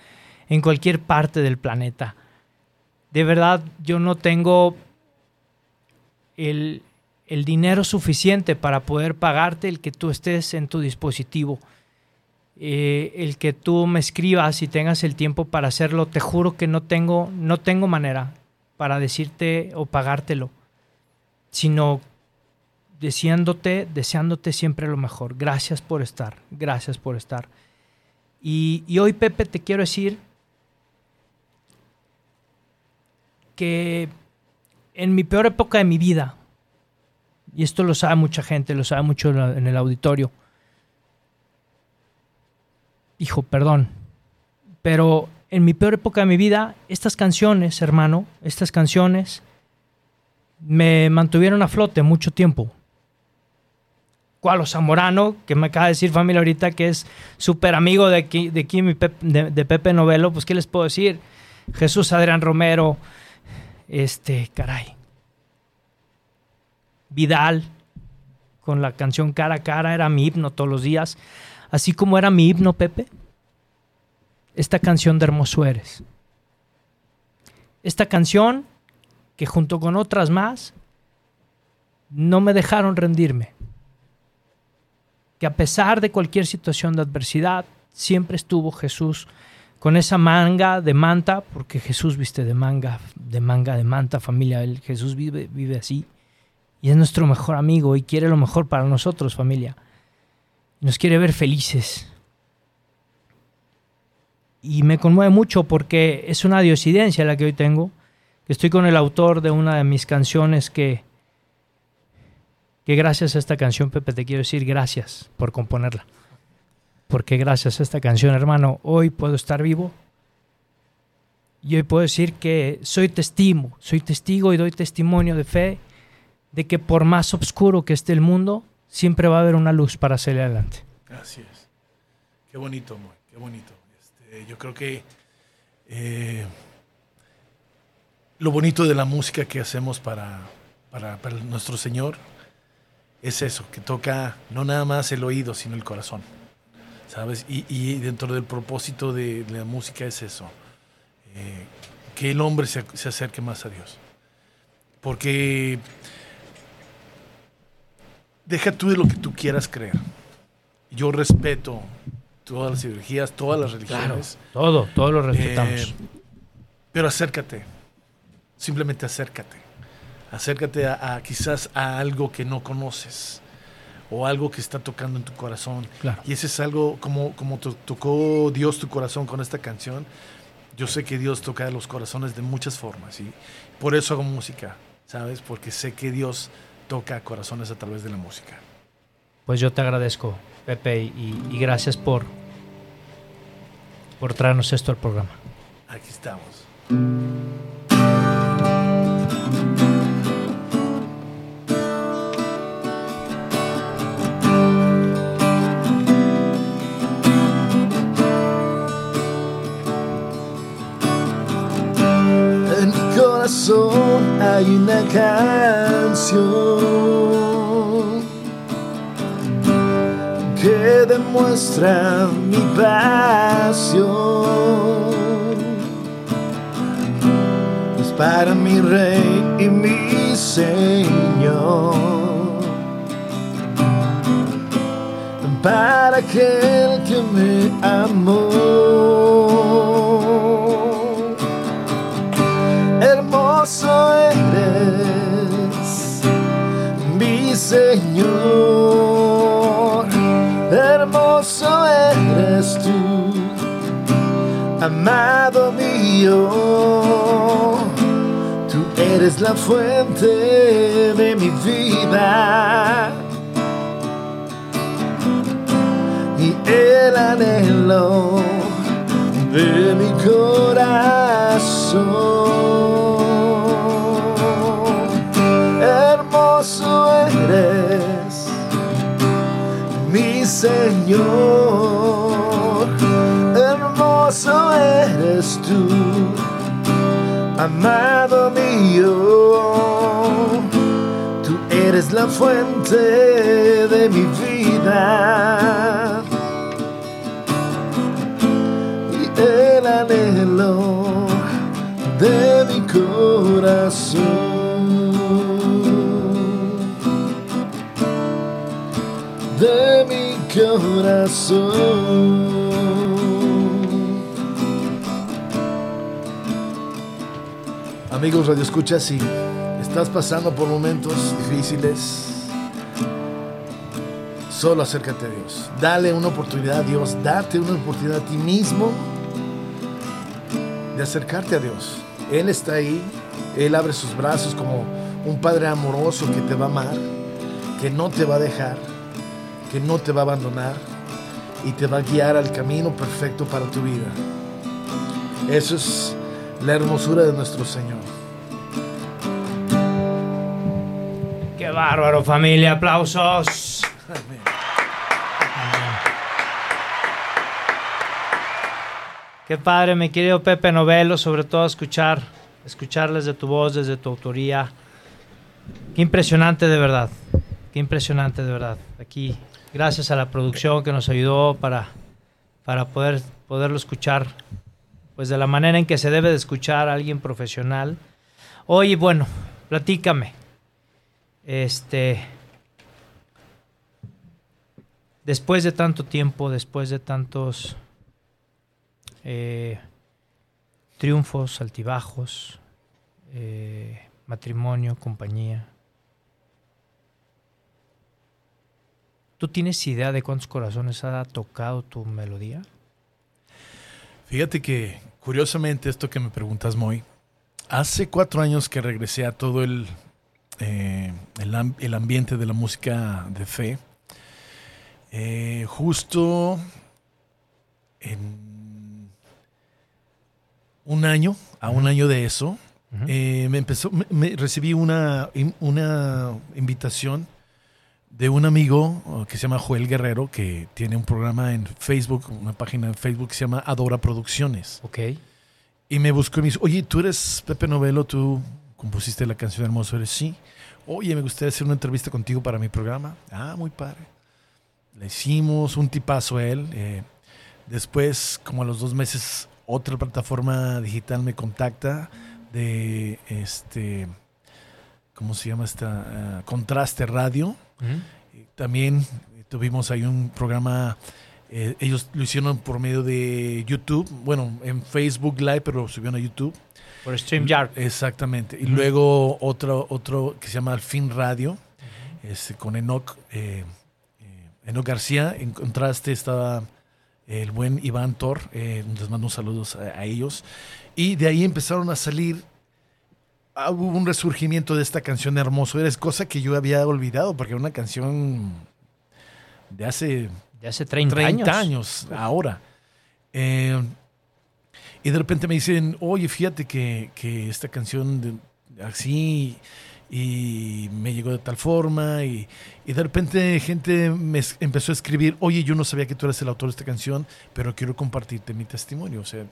en cualquier parte del planeta. De verdad, yo no tengo el, el dinero suficiente para poder pagarte el que tú estés en tu dispositivo eh, el que tú me escribas y tengas el tiempo para hacerlo, te juro que no tengo, no tengo manera para decirte o pagártelo, sino deseándote, deseándote siempre lo mejor. Gracias por estar, gracias por estar. Y, y hoy, Pepe, te quiero decir que en mi peor época de mi vida, y esto lo sabe mucha gente, lo sabe mucho en el auditorio, hijo, perdón, pero en mi peor época de mi vida, estas canciones, hermano, estas canciones me mantuvieron a flote mucho tiempo. Cualo Zamorano, que me acaba de decir familia ahorita que es súper amigo de aquí, de, de, de, Pepe Novelo, pues ¿qué les puedo decir? Jesús Adrián Romero, este, caray. Vidal, con la canción Cara a Cara, era mi himno todos los días así como era mi himno, Pepe, esta canción de Hermoso Eres. Esta canción que junto con otras más no me dejaron rendirme. Que a pesar de cualquier situación de adversidad, siempre estuvo Jesús con esa manga de manta, porque Jesús viste de manga, de manga de manta, familia. Jesús vive, vive así. Y es nuestro mejor amigo y quiere lo mejor para nosotros, familia nos quiere ver felices. Y me conmueve mucho porque es una diosidencia la que hoy tengo, estoy con el autor de una de mis canciones que, que gracias a esta canción, Pepe, te quiero decir gracias por componerla. Porque gracias a esta canción, hermano, hoy puedo estar vivo. Y hoy puedo decir que soy testigo, soy testigo y doy testimonio de fe de que por más oscuro que esté el mundo, siempre va a haber una luz para salir adelante. Así es. Qué bonito, qué bonito. Este, yo creo que eh, lo bonito de la música que hacemos para, para, nuestro Señor es eso, que toca no nada más el oído, sino el corazón. ¿Sabes? Y, dentro del propósito de, la música es eso, eh, que el hombre se, se acerque más a Dios. Porque deja tú de lo que tú quieras creer. Yo respeto todas las ideologías, todas las religiones. todo, todo lo respetamos. Eh, pero acércate, simplemente acércate. Acércate a, quizás a algo que no conoces o algo que está tocando en tu corazón. Y ese es algo como, como tocó Dios tu corazón con esta canción. Yo sé que Dios toca los corazones de muchas formas y por eso hago música, ¿sabes? Porque sé que Dios toca corazones a través de la música. Pues yo te agradezco, Pepe, y, gracias por, por traernos esto al programa. Aquí estamos. Corazón hay una canción que demuestra mi pasión. Es para mi rey y mi señor. Para aquel que me amó. Hermoso eres, mi Señor. Hermoso eres tú, amado mío. Tú eres la fuente de mi vida. Y el anhelo de mi corazón. hermoso eres, mi Señor. Hermoso eres tú, amado mío. Tú eres la fuente de mi vida. Y el anhelo de mi corazón. Corazón. Amigos Radio Escucha, si estás pasando por momentos difíciles, solo acércate a Dios. Dale una oportunidad a Dios, date una oportunidad a ti mismo de acercarte a Dios. Él está ahí, Él abre sus brazos como un Padre amoroso que te va a amar, que no te va a dejar que no te va a abandonar y te va a guiar al camino perfecto para tu vida. Eso es la hermosura de nuestro Señor. Qué bárbaro familia, aplausos. Qué padre, mi querido Pepe Novelo, sobre todo escuchar, escucharles de tu voz, desde tu autoría. Qué impresionante de verdad, qué impresionante de verdad. Aquí gracias a la producción que nos ayudó para, para poder, poderlo escuchar pues de la manera en que se debe de escuchar a alguien profesional. Oye, bueno, platícame. Este después de tanto tiempo, después de tantos eh, triunfos, altibajos, eh, matrimonio, compañía, ¿Tú tienes idea de cuántos corazones ha tocado tu melodía? Fíjate que, curiosamente, esto que me preguntas, Moy, hace cuatro años que regresé a todo el, eh, el, ambiente de la música de fe, eh, justo en un año, a un año de eso, eh, me empezó, me, recibí una, una invitación de un amigo que se llama Joel Guerrero, que tiene un programa en Facebook, una página en Facebook que se llama Adora Producciones. Ok. Y me buscó y me dijo, oye, tú eres Pepe Novelo, tú compusiste la canción Hermoso Eres Sí. Oye, me gustaría hacer una entrevista contigo para mi programa. Ah, muy padre. Le hicimos un tipazo a él. Eh, después, como a los dos meses, otra plataforma digital me contacta de este, ¿cómo se llama esta? Uh, Contraste Radio también tuvimos ahí un programa, eh, ellos lo hicieron por medio de YouTube, bueno, en Facebook Live, pero lo subieron a YouTube. Por StreamYard. Exactamente. Y luego otro, otro que se llama Alfin Radio, este, con Enoch, eh, eh, Enoch García. En contraste estaba el buen Iván Thor, les mando un saludos a ellos. Y de ahí empezaron a salir Ah, hubo un resurgimiento de esta canción Hermoso Eres, cosa que yo había olvidado, porque era una canción de hace, de hace 30, años. ahora. Eh, y de repente me dicen, oye, fíjate que, esta canción así y me llegó de tal forma y, de repente gente me empezó a escribir, oye, yo no sabía que tú eras el autor de esta canción, pero quiero compartirte mi testimonio. O sea,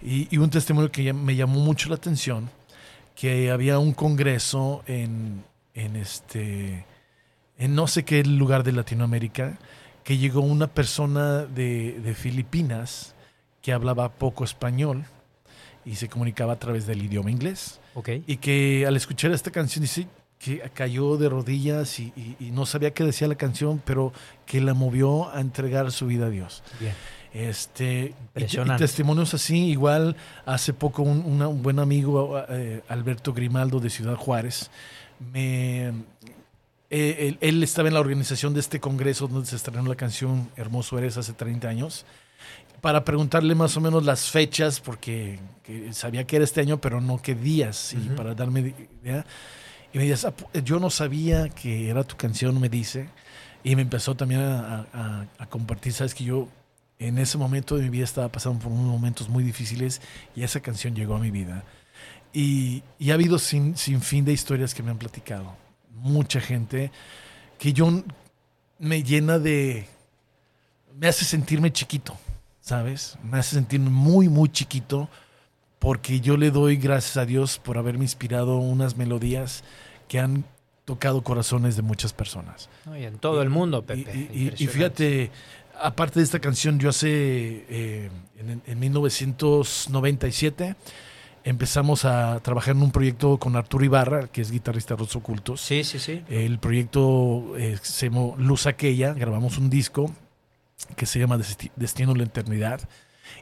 y, y un testimonio que me llamó mucho la atención que había un congreso en, en este en no sé qué lugar de Latinoamérica que llegó una persona de, de Filipinas que hablaba poco español y se comunicaba a través del idioma inglés. Okay. Y que al escuchar esta canción dice que cayó de rodillas y, y, no sabía qué decía la canción, pero que la movió a entregar su vida a Dios. Bien. Este, y, testimonios así, igual hace poco un, buen amigo, eh, Alberto Grimaldo de Ciudad Juárez, me, eh, él, estaba en la organización de este congreso donde se estrenó la canción Hermoso Eres hace 30 años, para preguntarle más o menos las fechas, porque sabía que era este año, pero no qué días, y para darme idea. Y me dice, ah, yo no sabía que era tu canción, me dice. Y me empezó también a, a compartir, sabes que yo en ese momento de mi vida estaba pasando por unos momentos muy difíciles y esa canción llegó a mi vida. Y, ha habido sin, sin, fin de historias que me han platicado. Mucha gente que yo me llena de, me hace sentirme chiquito, ¿sabes? Me hace sentir muy, muy chiquito porque yo le doy gracias a Dios por haberme inspirado unas melodías que han tocado corazones de muchas personas. No, y en todo el mundo, Pepe. Y, y- y fíjate, aparte de esta canción, yo hace, eh, en, en 1997, empezamos a trabajar en un proyecto con Arturo Ibarra, que es guitarrista de Los Ocultos. Sí, sí, sí. El proyecto eh, se llamó Luz Aquella, grabamos un disco que se llama Desti- Destino a la Eternidad.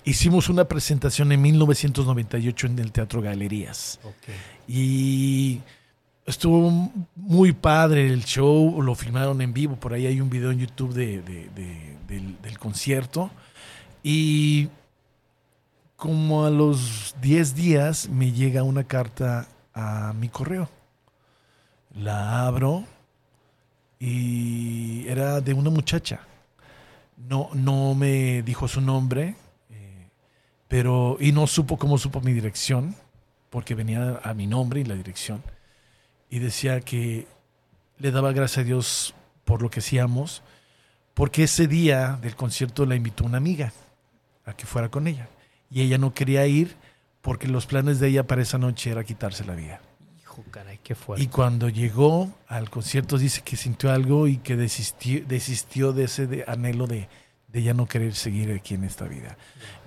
Hicimos una presentación en 1998 en el Teatro Galerías. Y estuvo muy padre el show, lo filmaron en vivo, por ahí hay un video en YouTube de, de- de- del, del concierto. Y como a los 10 días me llega una carta a mi correo. La abro y era de una muchacha. No, no me dijo su nombre, eh, pero y no supo cómo supo mi dirección, porque venía a mi nombre y la dirección. Y decía que le daba gracias a Dios por lo que hacíamos, porque ese día del concierto la invitó una amiga a que fuera con ella. Y ella no quería ir porque los planes de ella para esa noche era quitarse la vida. Hijo, caray, qué fuerte. Y cuando llegó al concierto dice que sintió algo y que desistió, desistió de ese de- anhelo de, de ya no querer seguir aquí en esta vida.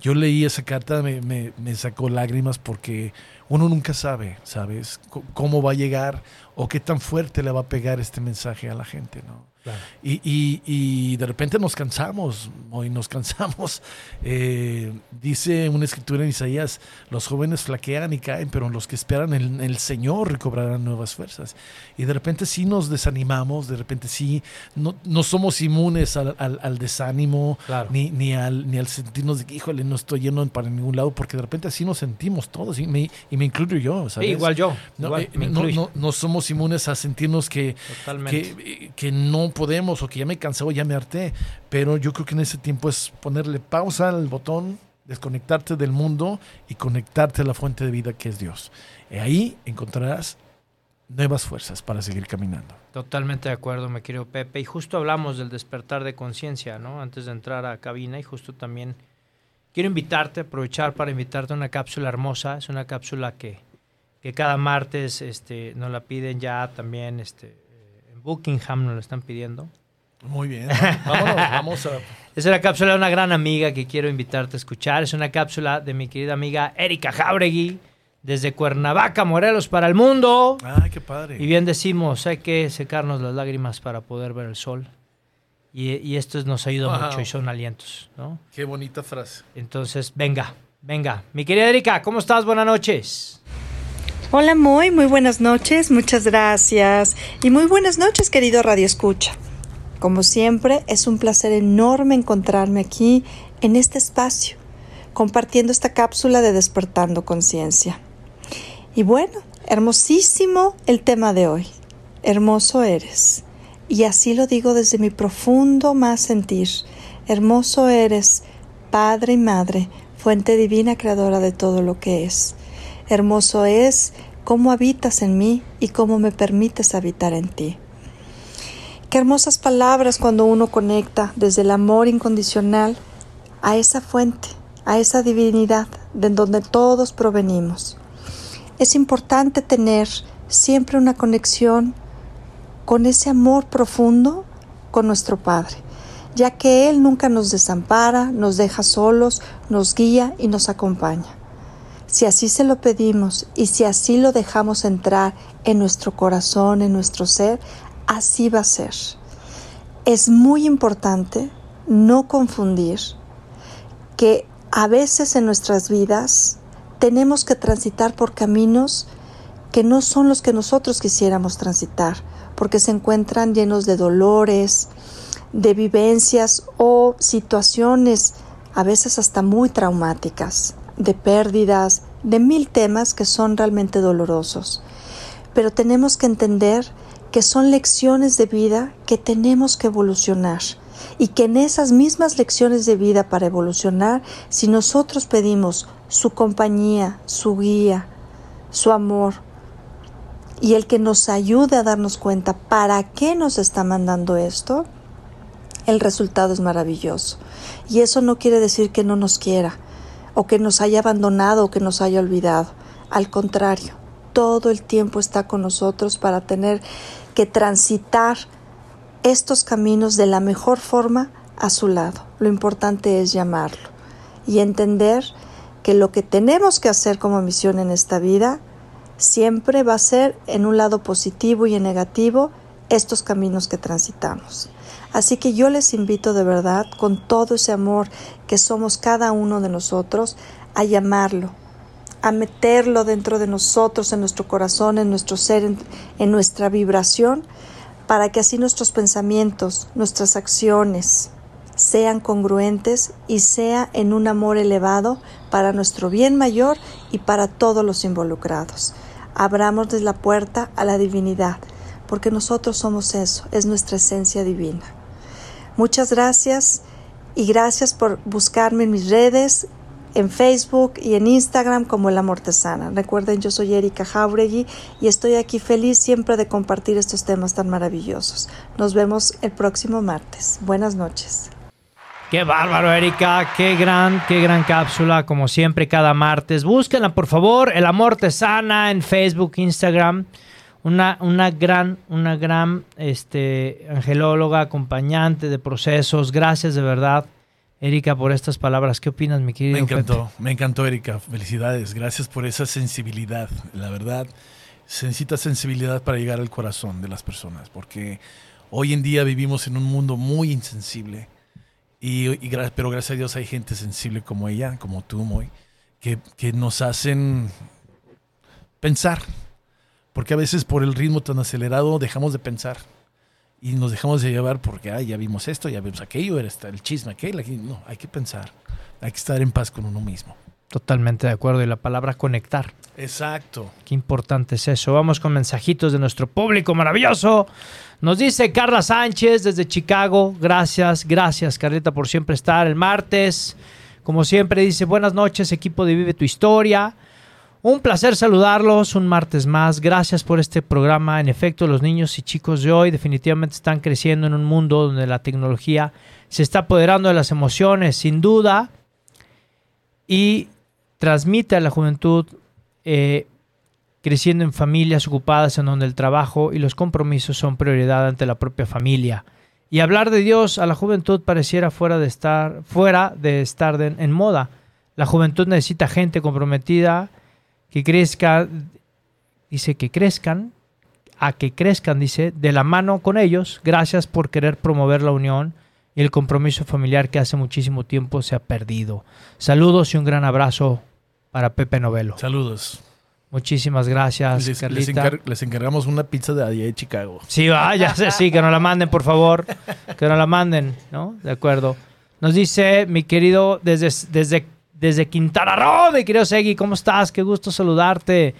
Yo leí esa carta, me, me- me sacó lágrimas porque uno nunca sabe, ¿sabes? C- cómo va a llegar o qué tan fuerte le va a pegar este mensaje a la gente, ¿no? Claro. Y, y- y de repente nos cansamos, hoy nos cansamos. Eh, dice una escritura en Isaías, los jóvenes flaquean y caen, pero los que esperan en el Señor recobrarán nuevas fuerzas. Y de repente sí nos desanimamos, de repente sí no, no somos inmunes al, al- al desánimo, Claro. ni, ni, al, ni al sentirnos de que, híjole, no estoy yendo para ningún lado, porque de repente así nos sentimos todos, y me, y me incluyo yo, Sí, ¿sabes? igual yo. No, igual, eh, me no, no- no somos inmunes a sentirnos que, que, que no podemos o que ya me cansé o ya me harté. Pero yo creo que en ese tiempo es ponerle pausa al botón, desconectarte del mundo y conectarte a la fuente de vida que es Dios. Y ahí encontrarás nuevas fuerzas para seguir caminando. Totalmente de acuerdo, me querido Pepe. Y justo hablamos del despertar de conciencia, ¿no? Antes de entrar a cabina y justo también quiero invitarte, aprovechar para invitarte a una cápsula hermosa. Es una cápsula que, que cada martes este, nos la piden ya también este, en Buckingham, nos la están pidiendo. Muy bien. Vámonos, vamos a... Es una cápsula de una gran amiga que quiero invitarte a escuchar. Es una cápsula de mi querida amiga Erika Jauregui, desde Cuernavaca, Morelos, para el mundo. Ay, qué padre. Y bien decimos, hay que secarnos las lágrimas para poder ver el sol. Y, y esto nos ayuda Wow. mucho y son alientos, ¿no? Qué bonita frase. Entonces, venga, venga. Mi querida Erika, ¿cómo estás? Buenas noches. Hola, muy, muy buenas noches, muchas gracias. Y muy buenas noches, querido Radio Escucha. Como siempre, es un placer enorme encontrarme aquí en este espacio, compartiendo esta cápsula de Despertando Conciencia. Y bueno, hermosísimo el tema de hoy. Hermoso eres. Y así lo digo desde mi profundo más sentir. Hermoso eres, Padre y Madre, fuente divina creadora de todo lo que es. Hermoso es cómo habitas en mí y cómo me permites habitar en ti. Qué hermosas palabras cuando uno conecta desde el amor incondicional a esa fuente, a esa divinidad de donde todos provenimos. Es importante tener siempre una conexión con ese amor profundo con nuestro Padre, ya que Él nunca nos desampara, nos deja solos, nos guía y nos acompaña. Si así se lo pedimos y si así lo dejamos entrar en nuestro corazón, en nuestro ser, así va a ser. Es muy importante no confundir que a veces en nuestras vidas tenemos que transitar por caminos que no son los que nosotros quisiéramos transitar, porque se encuentran llenos de dolores, de vivencias o situaciones a veces hasta muy traumáticas, de pérdidas, de mil temas que son realmente dolorosos. Pero tenemos que entender que son lecciones de vida que tenemos que evolucionar y que en esas mismas lecciones de vida para evolucionar, si nosotros pedimos su compañía, su guía, su amor, y el que nos ayude a darnos cuenta para qué nos está mandando esto, el resultado es maravilloso. Y eso no quiere decir que no nos quiera, o que nos haya abandonado o que nos haya olvidado. Al contrario, todo el tiempo está con nosotros para tener que transitar estos caminos de la mejor forma a su lado. Lo importante es llamarlo y entender que lo que tenemos que hacer como misión en esta vida siempre va a ser en un lado positivo y en negativo estos caminos que transitamos. Así que yo les invito de verdad, con todo ese amor que somos cada uno de nosotros, a llamarlo, a meterlo dentro de nosotros, en nuestro corazón, en nuestro ser, en, nuestra vibración, para que así nuestros pensamientos, nuestras acciones sean congruentes y sea en un amor elevado para nuestro bien mayor y para todos los involucrados. Abramos la puerta a la divinidad, porque nosotros somos eso, es nuestra esencia divina. Muchas gracias y gracias por buscarme en mis redes, en Facebook y en Instagram como El Amor Tesana. Recuerden, yo soy Erika Jauregui y estoy aquí feliz siempre de compartir estos temas tan maravillosos. Nos vemos el próximo martes. Buenas noches. Qué bárbaro, Erika. Qué gran, qué gran cápsula, como siempre, cada martes. Búsquenla, por favor. El Amor Tesana en Facebook, Instagram una, una gran, una gran este, angelóloga, acompañante de procesos. Gracias de verdad, Erika, por estas palabras. ¿Qué opinas, mi querido? Me encantó, me encantó, Erika. Felicidades. Gracias por esa sensibilidad. La verdad, se necesita sensibilidad para llegar al corazón de las personas, porque hoy en día vivimos en un mundo muy insensible. Y, pero gracias a Dios hay gente sensible como ella, como tú, Moy, que, que nos hacen pensar, porque a veces por el ritmo tan acelerado dejamos de pensar y nos dejamos de llevar porque ay, ya vimos esto, ya vimos aquello, era el chisme aquel. Aquí. No, hay que pensar, hay que estar en paz con uno mismo. Totalmente de acuerdo. Y la palabra conectar. Exacto. Qué importante es eso. Vamos con mensajitos de nuestro público maravilloso. Nos dice Carla Sánchez desde Chicago. Gracias, gracias Carlita por siempre estar el martes. Como siempre dice, buenas noches equipo de Vive tu Historia. Un placer saludarlos un martes más. Gracias por este programa. En efecto, los niños y chicos de hoy definitivamente están creciendo en un mundo donde la tecnología se está apoderando de las emociones, sin duda, y transmite a la juventud eh, creciendo en familias ocupadas en donde el trabajo y los compromisos son prioridad ante la propia familia. Y hablar de Dios a la juventud pareciera fuera de estar, fuera de estar en moda. La juventud necesita gente comprometida que crezca, dice que crezcan, a que crezcan, dice, de la mano con ellos. Gracias por querer promover la unión y el compromiso familiar que hace muchísimo tiempo se ha perdido. Saludos y un gran abrazo para Pepe Novelo. Saludos. Muchísimas gracias, les, Carlita. Les, encargamos una pizza de allá de Chicago. Sí, vaya, sí, que nos la manden, por favor. Que nos la manden, ¿no? De acuerdo. Nos dice mi querido desde, desde desde Quintana Roo, mi querido Segui, ¿cómo estás? Qué gusto saludarte.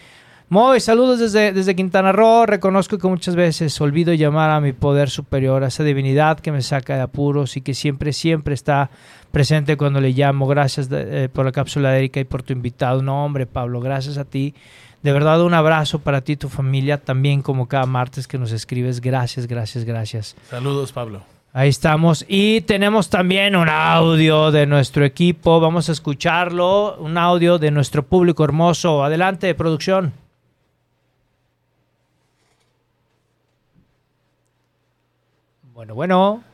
Moy, saludos desde, desde Quintana Roo. Reconozco que muchas veces olvido llamar a mi poder superior, a esa divinidad que me saca de apuros y que siempre, siempre está presente cuando le llamo. Gracias eh, por la cápsula de Erika y por tu invitado. No, hombre, Pablo, gracias a ti. De verdad, un abrazo para ti y tu familia, también como cada martes que nos escribes. Gracias, gracias, gracias. Saludos, Pablo. Ahí estamos. Y tenemos también un audio de nuestro equipo. Vamos a escucharlo. Un audio de nuestro público hermoso. Adelante, producción. Bueno, bueno.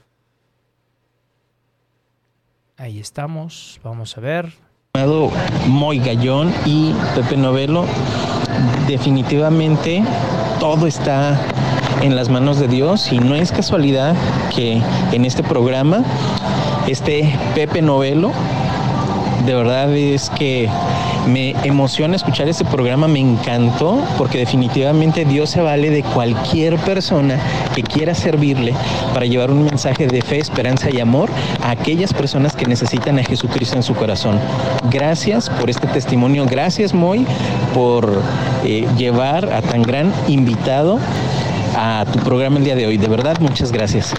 Ahí estamos. Vamos a ver. Moy Gallón y Pepe Novelo. Definitivamente todo está en las manos de Dios y no es casualidad que en este programa este Pepe Novelo, de verdad es que me emociona escuchar este programa, me encantó, porque definitivamente Dios se vale de cualquier persona que quiera servirle para llevar un mensaje de fe, esperanza y amor a aquellas personas que necesitan a Jesucristo en su corazón. Gracias por este testimonio, gracias Moy por eh, llevar a tan gran invitado a tu programa el día de hoy. De verdad, muchas gracias.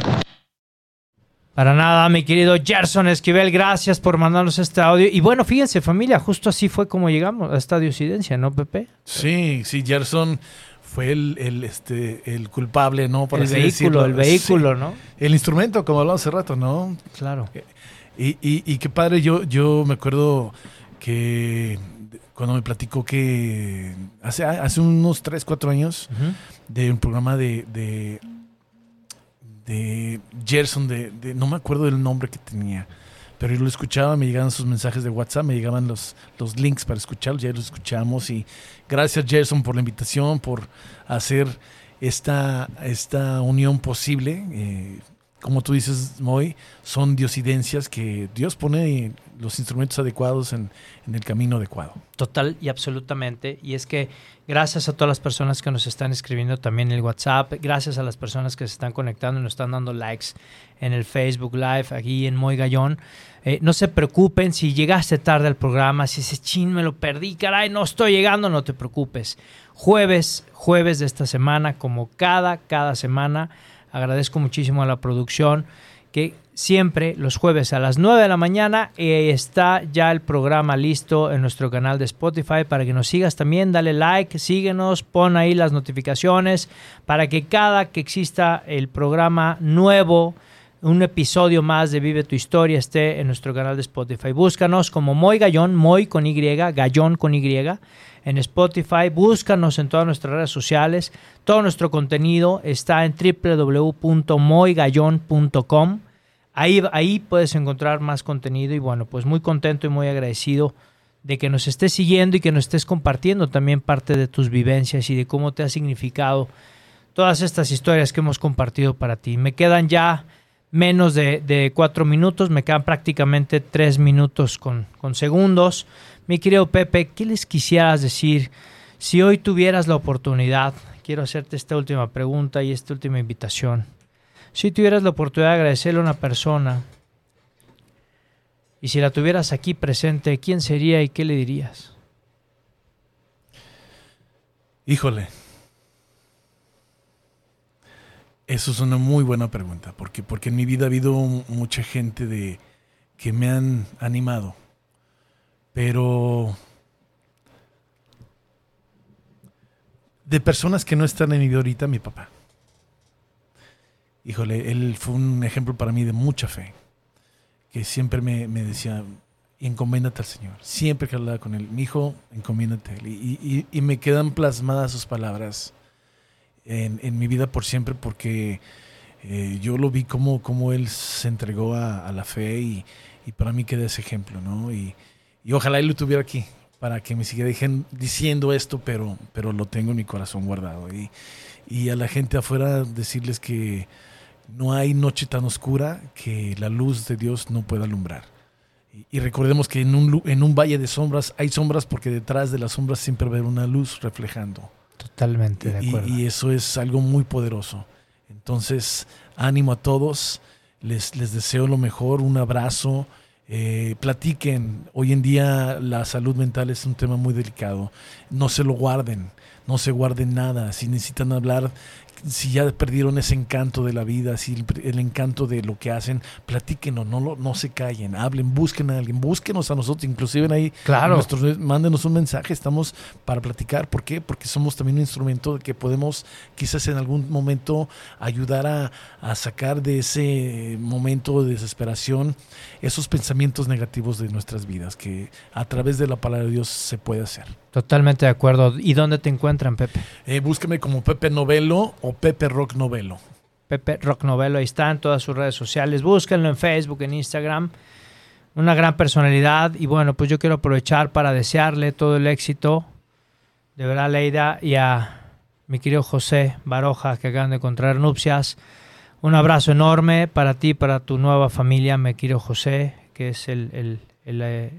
Para nada, mi querido Gerson Esquivel, gracias por mandarnos este audio. Y bueno, fíjense, familia, justo así fue como llegamos a esta diosidencia, ¿no, Pepe? Sí, sí, Gerson fue el, el, este, el culpable, ¿no? Por el vehículo, decirlo. el vehículo, el vehículo, Sí. ¿no? El instrumento, como hablamos hace rato, ¿no? Claro. Y, y, y qué padre, yo, yo me acuerdo que cuando me platicó que hace, hace unos 3, 4 años, de un programa de, de, de Gerson, de, de- no me acuerdo del nombre que tenía, pero yo lo escuchaba, me llegaban sus mensajes de WhatsApp, me llegaban los, los links para escucharlos, ya los escuchamos y gracias Gerson por la invitación, por hacer esta, esta unión posible. eh, como tú dices, Moy, son diosidencias que Dios pone los instrumentos adecuados en, el camino adecuado. Total y absolutamente. Y es que gracias a todas las personas que nos están escribiendo también en el WhatsApp, gracias a las personas que se están conectando y nos están dando likes en el Facebook Live, aquí en Moy Gallón. Eh, no se preocupen si llegaste tarde al programa, si ese chin me lo perdí, caray, no estoy llegando, no te preocupes. Jueves, jueves de esta semana, como cada, cada semana, agradezco muchísimo a la producción que siempre los jueves a las 9 de la mañana eh, está ya el programa listo en nuestro canal de Spotify para que nos sigas también, dale like, síguenos, pon ahí las notificaciones para que cada que exista el programa nuevo, un episodio más de Vive tu Historia esté en nuestro canal de Spotify. Búscanos como Moy Gallón, Moy con Y, Gallón con Y en Spotify. Búscanos en todas nuestras redes sociales. Todo nuestro contenido está en www.moygallon.com. Ahí, ahí puedes encontrar más contenido y bueno, pues muy contento y muy agradecido de que nos estés siguiendo y que nos estés compartiendo también parte de tus vivencias y de cómo te ha significado todas estas historias que hemos compartido para ti. Me quedan ya menos de, de cuatro minutos, me quedan prácticamente tres minutos con, con segundos. Mi querido Pepe, ¿qué les quisieras decir si hoy tuvieras la oportunidad? Quiero hacerte esta última pregunta y esta última invitación. Si tuvieras la oportunidad de agradecerle a una persona y si la tuvieras aquí presente, ¿quién sería y qué le dirías? Híjole. Eso es una muy buena pregunta, porque, porque en mi vida ha habido mucha gente de, que me han animado, pero de personas que no están en mi vida ahorita, mi papá. Híjole, él fue un ejemplo para mí de mucha fe, que siempre me, me decía, encomiéndate al Señor. Siempre que hablaba con él, mi hijo, encomiéndate a él. Y, y- y me quedan plasmadas sus palabras en, en mi vida por siempre porque eh, yo lo vi como, como él se entregó a, la fe y, para mí queda ese ejemplo, ¿no? Y, ojalá él lo tuviera aquí para que me dijen- diciendo esto, pero, pero lo tengo en mi corazón guardado. Y, a la gente afuera decirles que no hay noche tan oscura que la luz de Dios no pueda alumbrar. Y, recordemos que en un, en un valle de sombras hay sombras porque detrás de las sombras siempre va a haber una luz reflejando. Totalmente de Y- acuerdo. Y, eso es algo muy poderoso. Entonces, ánimo a todos. Les, les deseo lo mejor, un abrazo. eh, platiquen. Hoy en día la salud mental es un tema muy delicado. No se lo guarden. No se guarden nada. Si necesitan hablar, si ya perdieron ese encanto de la vida, si el, el encanto de lo que hacen, platíquenlo, no, lo- no se callen, hablen, busquen a alguien, búsquenos a nosotros, inclusive ahí Claro. nuestros- mándenos un mensaje, estamos para platicar. ¿Por qué? Porque somos también un instrumento que podemos quizás en algún momento ayudar a, a sacar de ese momento de desesperación esos pensamientos negativos de nuestras vidas, que a través de la palabra de Dios se puede hacer. Totalmente de acuerdo. ¿Y dónde te encuentran, Pepe? Eh, búsqueme como Pepe Novelo o Pepe Rock Novelo. Pepe Rock Novelo, ahí está en todas sus redes sociales. Búsquenlo en Facebook, en Instagram. Una gran personalidad. Y bueno, pues yo quiero aprovechar para desearle todo el éxito. De verdad, Leida, y a mi querido José Baroja, que acaban de contraer nupcias. Un abrazo enorme para ti, para tu nueva familia, mi querido José, que es el, el- el, eh,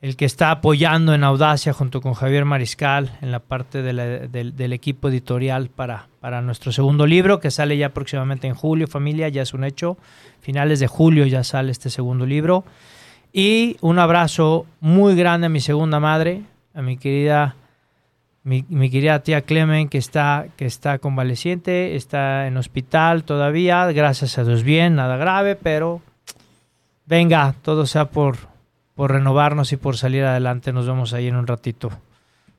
el que está apoyando en Audacia junto con Javier Mariscal en la parte del equipo editorial para, para nuestro segundo libro que sale ya próximamente en julio, familia, ya es un hecho. Finales de julio ya sale este segundo libro. Y un abrazo muy grande a mi segunda madre, a mi querida, mi, mi querida tía Clemen, que está, que está convaleciente, está en hospital todavía, gracias a Dios bien, nada grave, pero venga, todo sea por, por renovarnos y por salir adelante. Nos vemos ahí en un ratito.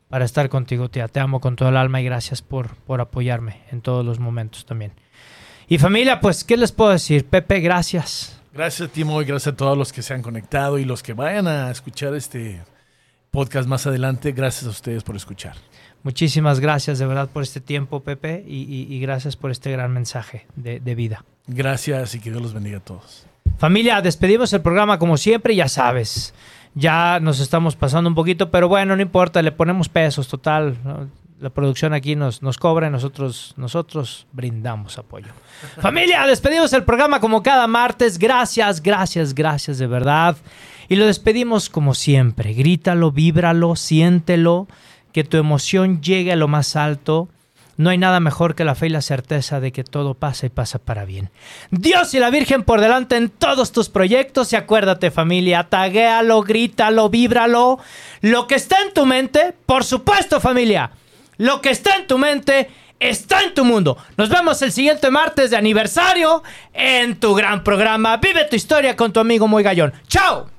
para estar contigo, tía. Te amo con todo el alma y gracias por, por apoyarme en todos los momentos también. Y familia, pues, ¿qué les puedo decir? Pepe, gracias. Gracias, Timo, y gracias a todos los que se han conectado y los que vayan a escuchar este podcast más adelante. Gracias a ustedes por escuchar. Muchísimas gracias de verdad por este tiempo, Pepe, y, y- y gracias por este gran mensaje de, de vida. Gracias y que Dios los bendiga a todos. Familia, despedimos el programa como siempre, ya sabes. Ya nos estamos pasando un poquito, pero bueno, no importa, le ponemos pesos, total. ¿no? La producción aquí nos, nos cobra y nosotros, nosotros brindamos apoyo. Familia, despedimos el programa como cada martes. Gracias, gracias, gracias de verdad. Y lo despedimos como siempre. Grítalo, víbralo, siéntelo, que tu emoción llegue a lo más alto. No hay nada mejor que la fe y la certeza de que todo pasa y pasa para bien. Dios y la Virgen por delante en todos tus proyectos y acuérdate familia, taguéalo, grítalo, víbralo. Lo que está en tu mente, por supuesto familia, lo que está en tu mente está en tu mundo. Nos vemos el siguiente martes de aniversario en tu gran programa. Vive tu historia con tu amigo Muy Gallón. ¡Chao!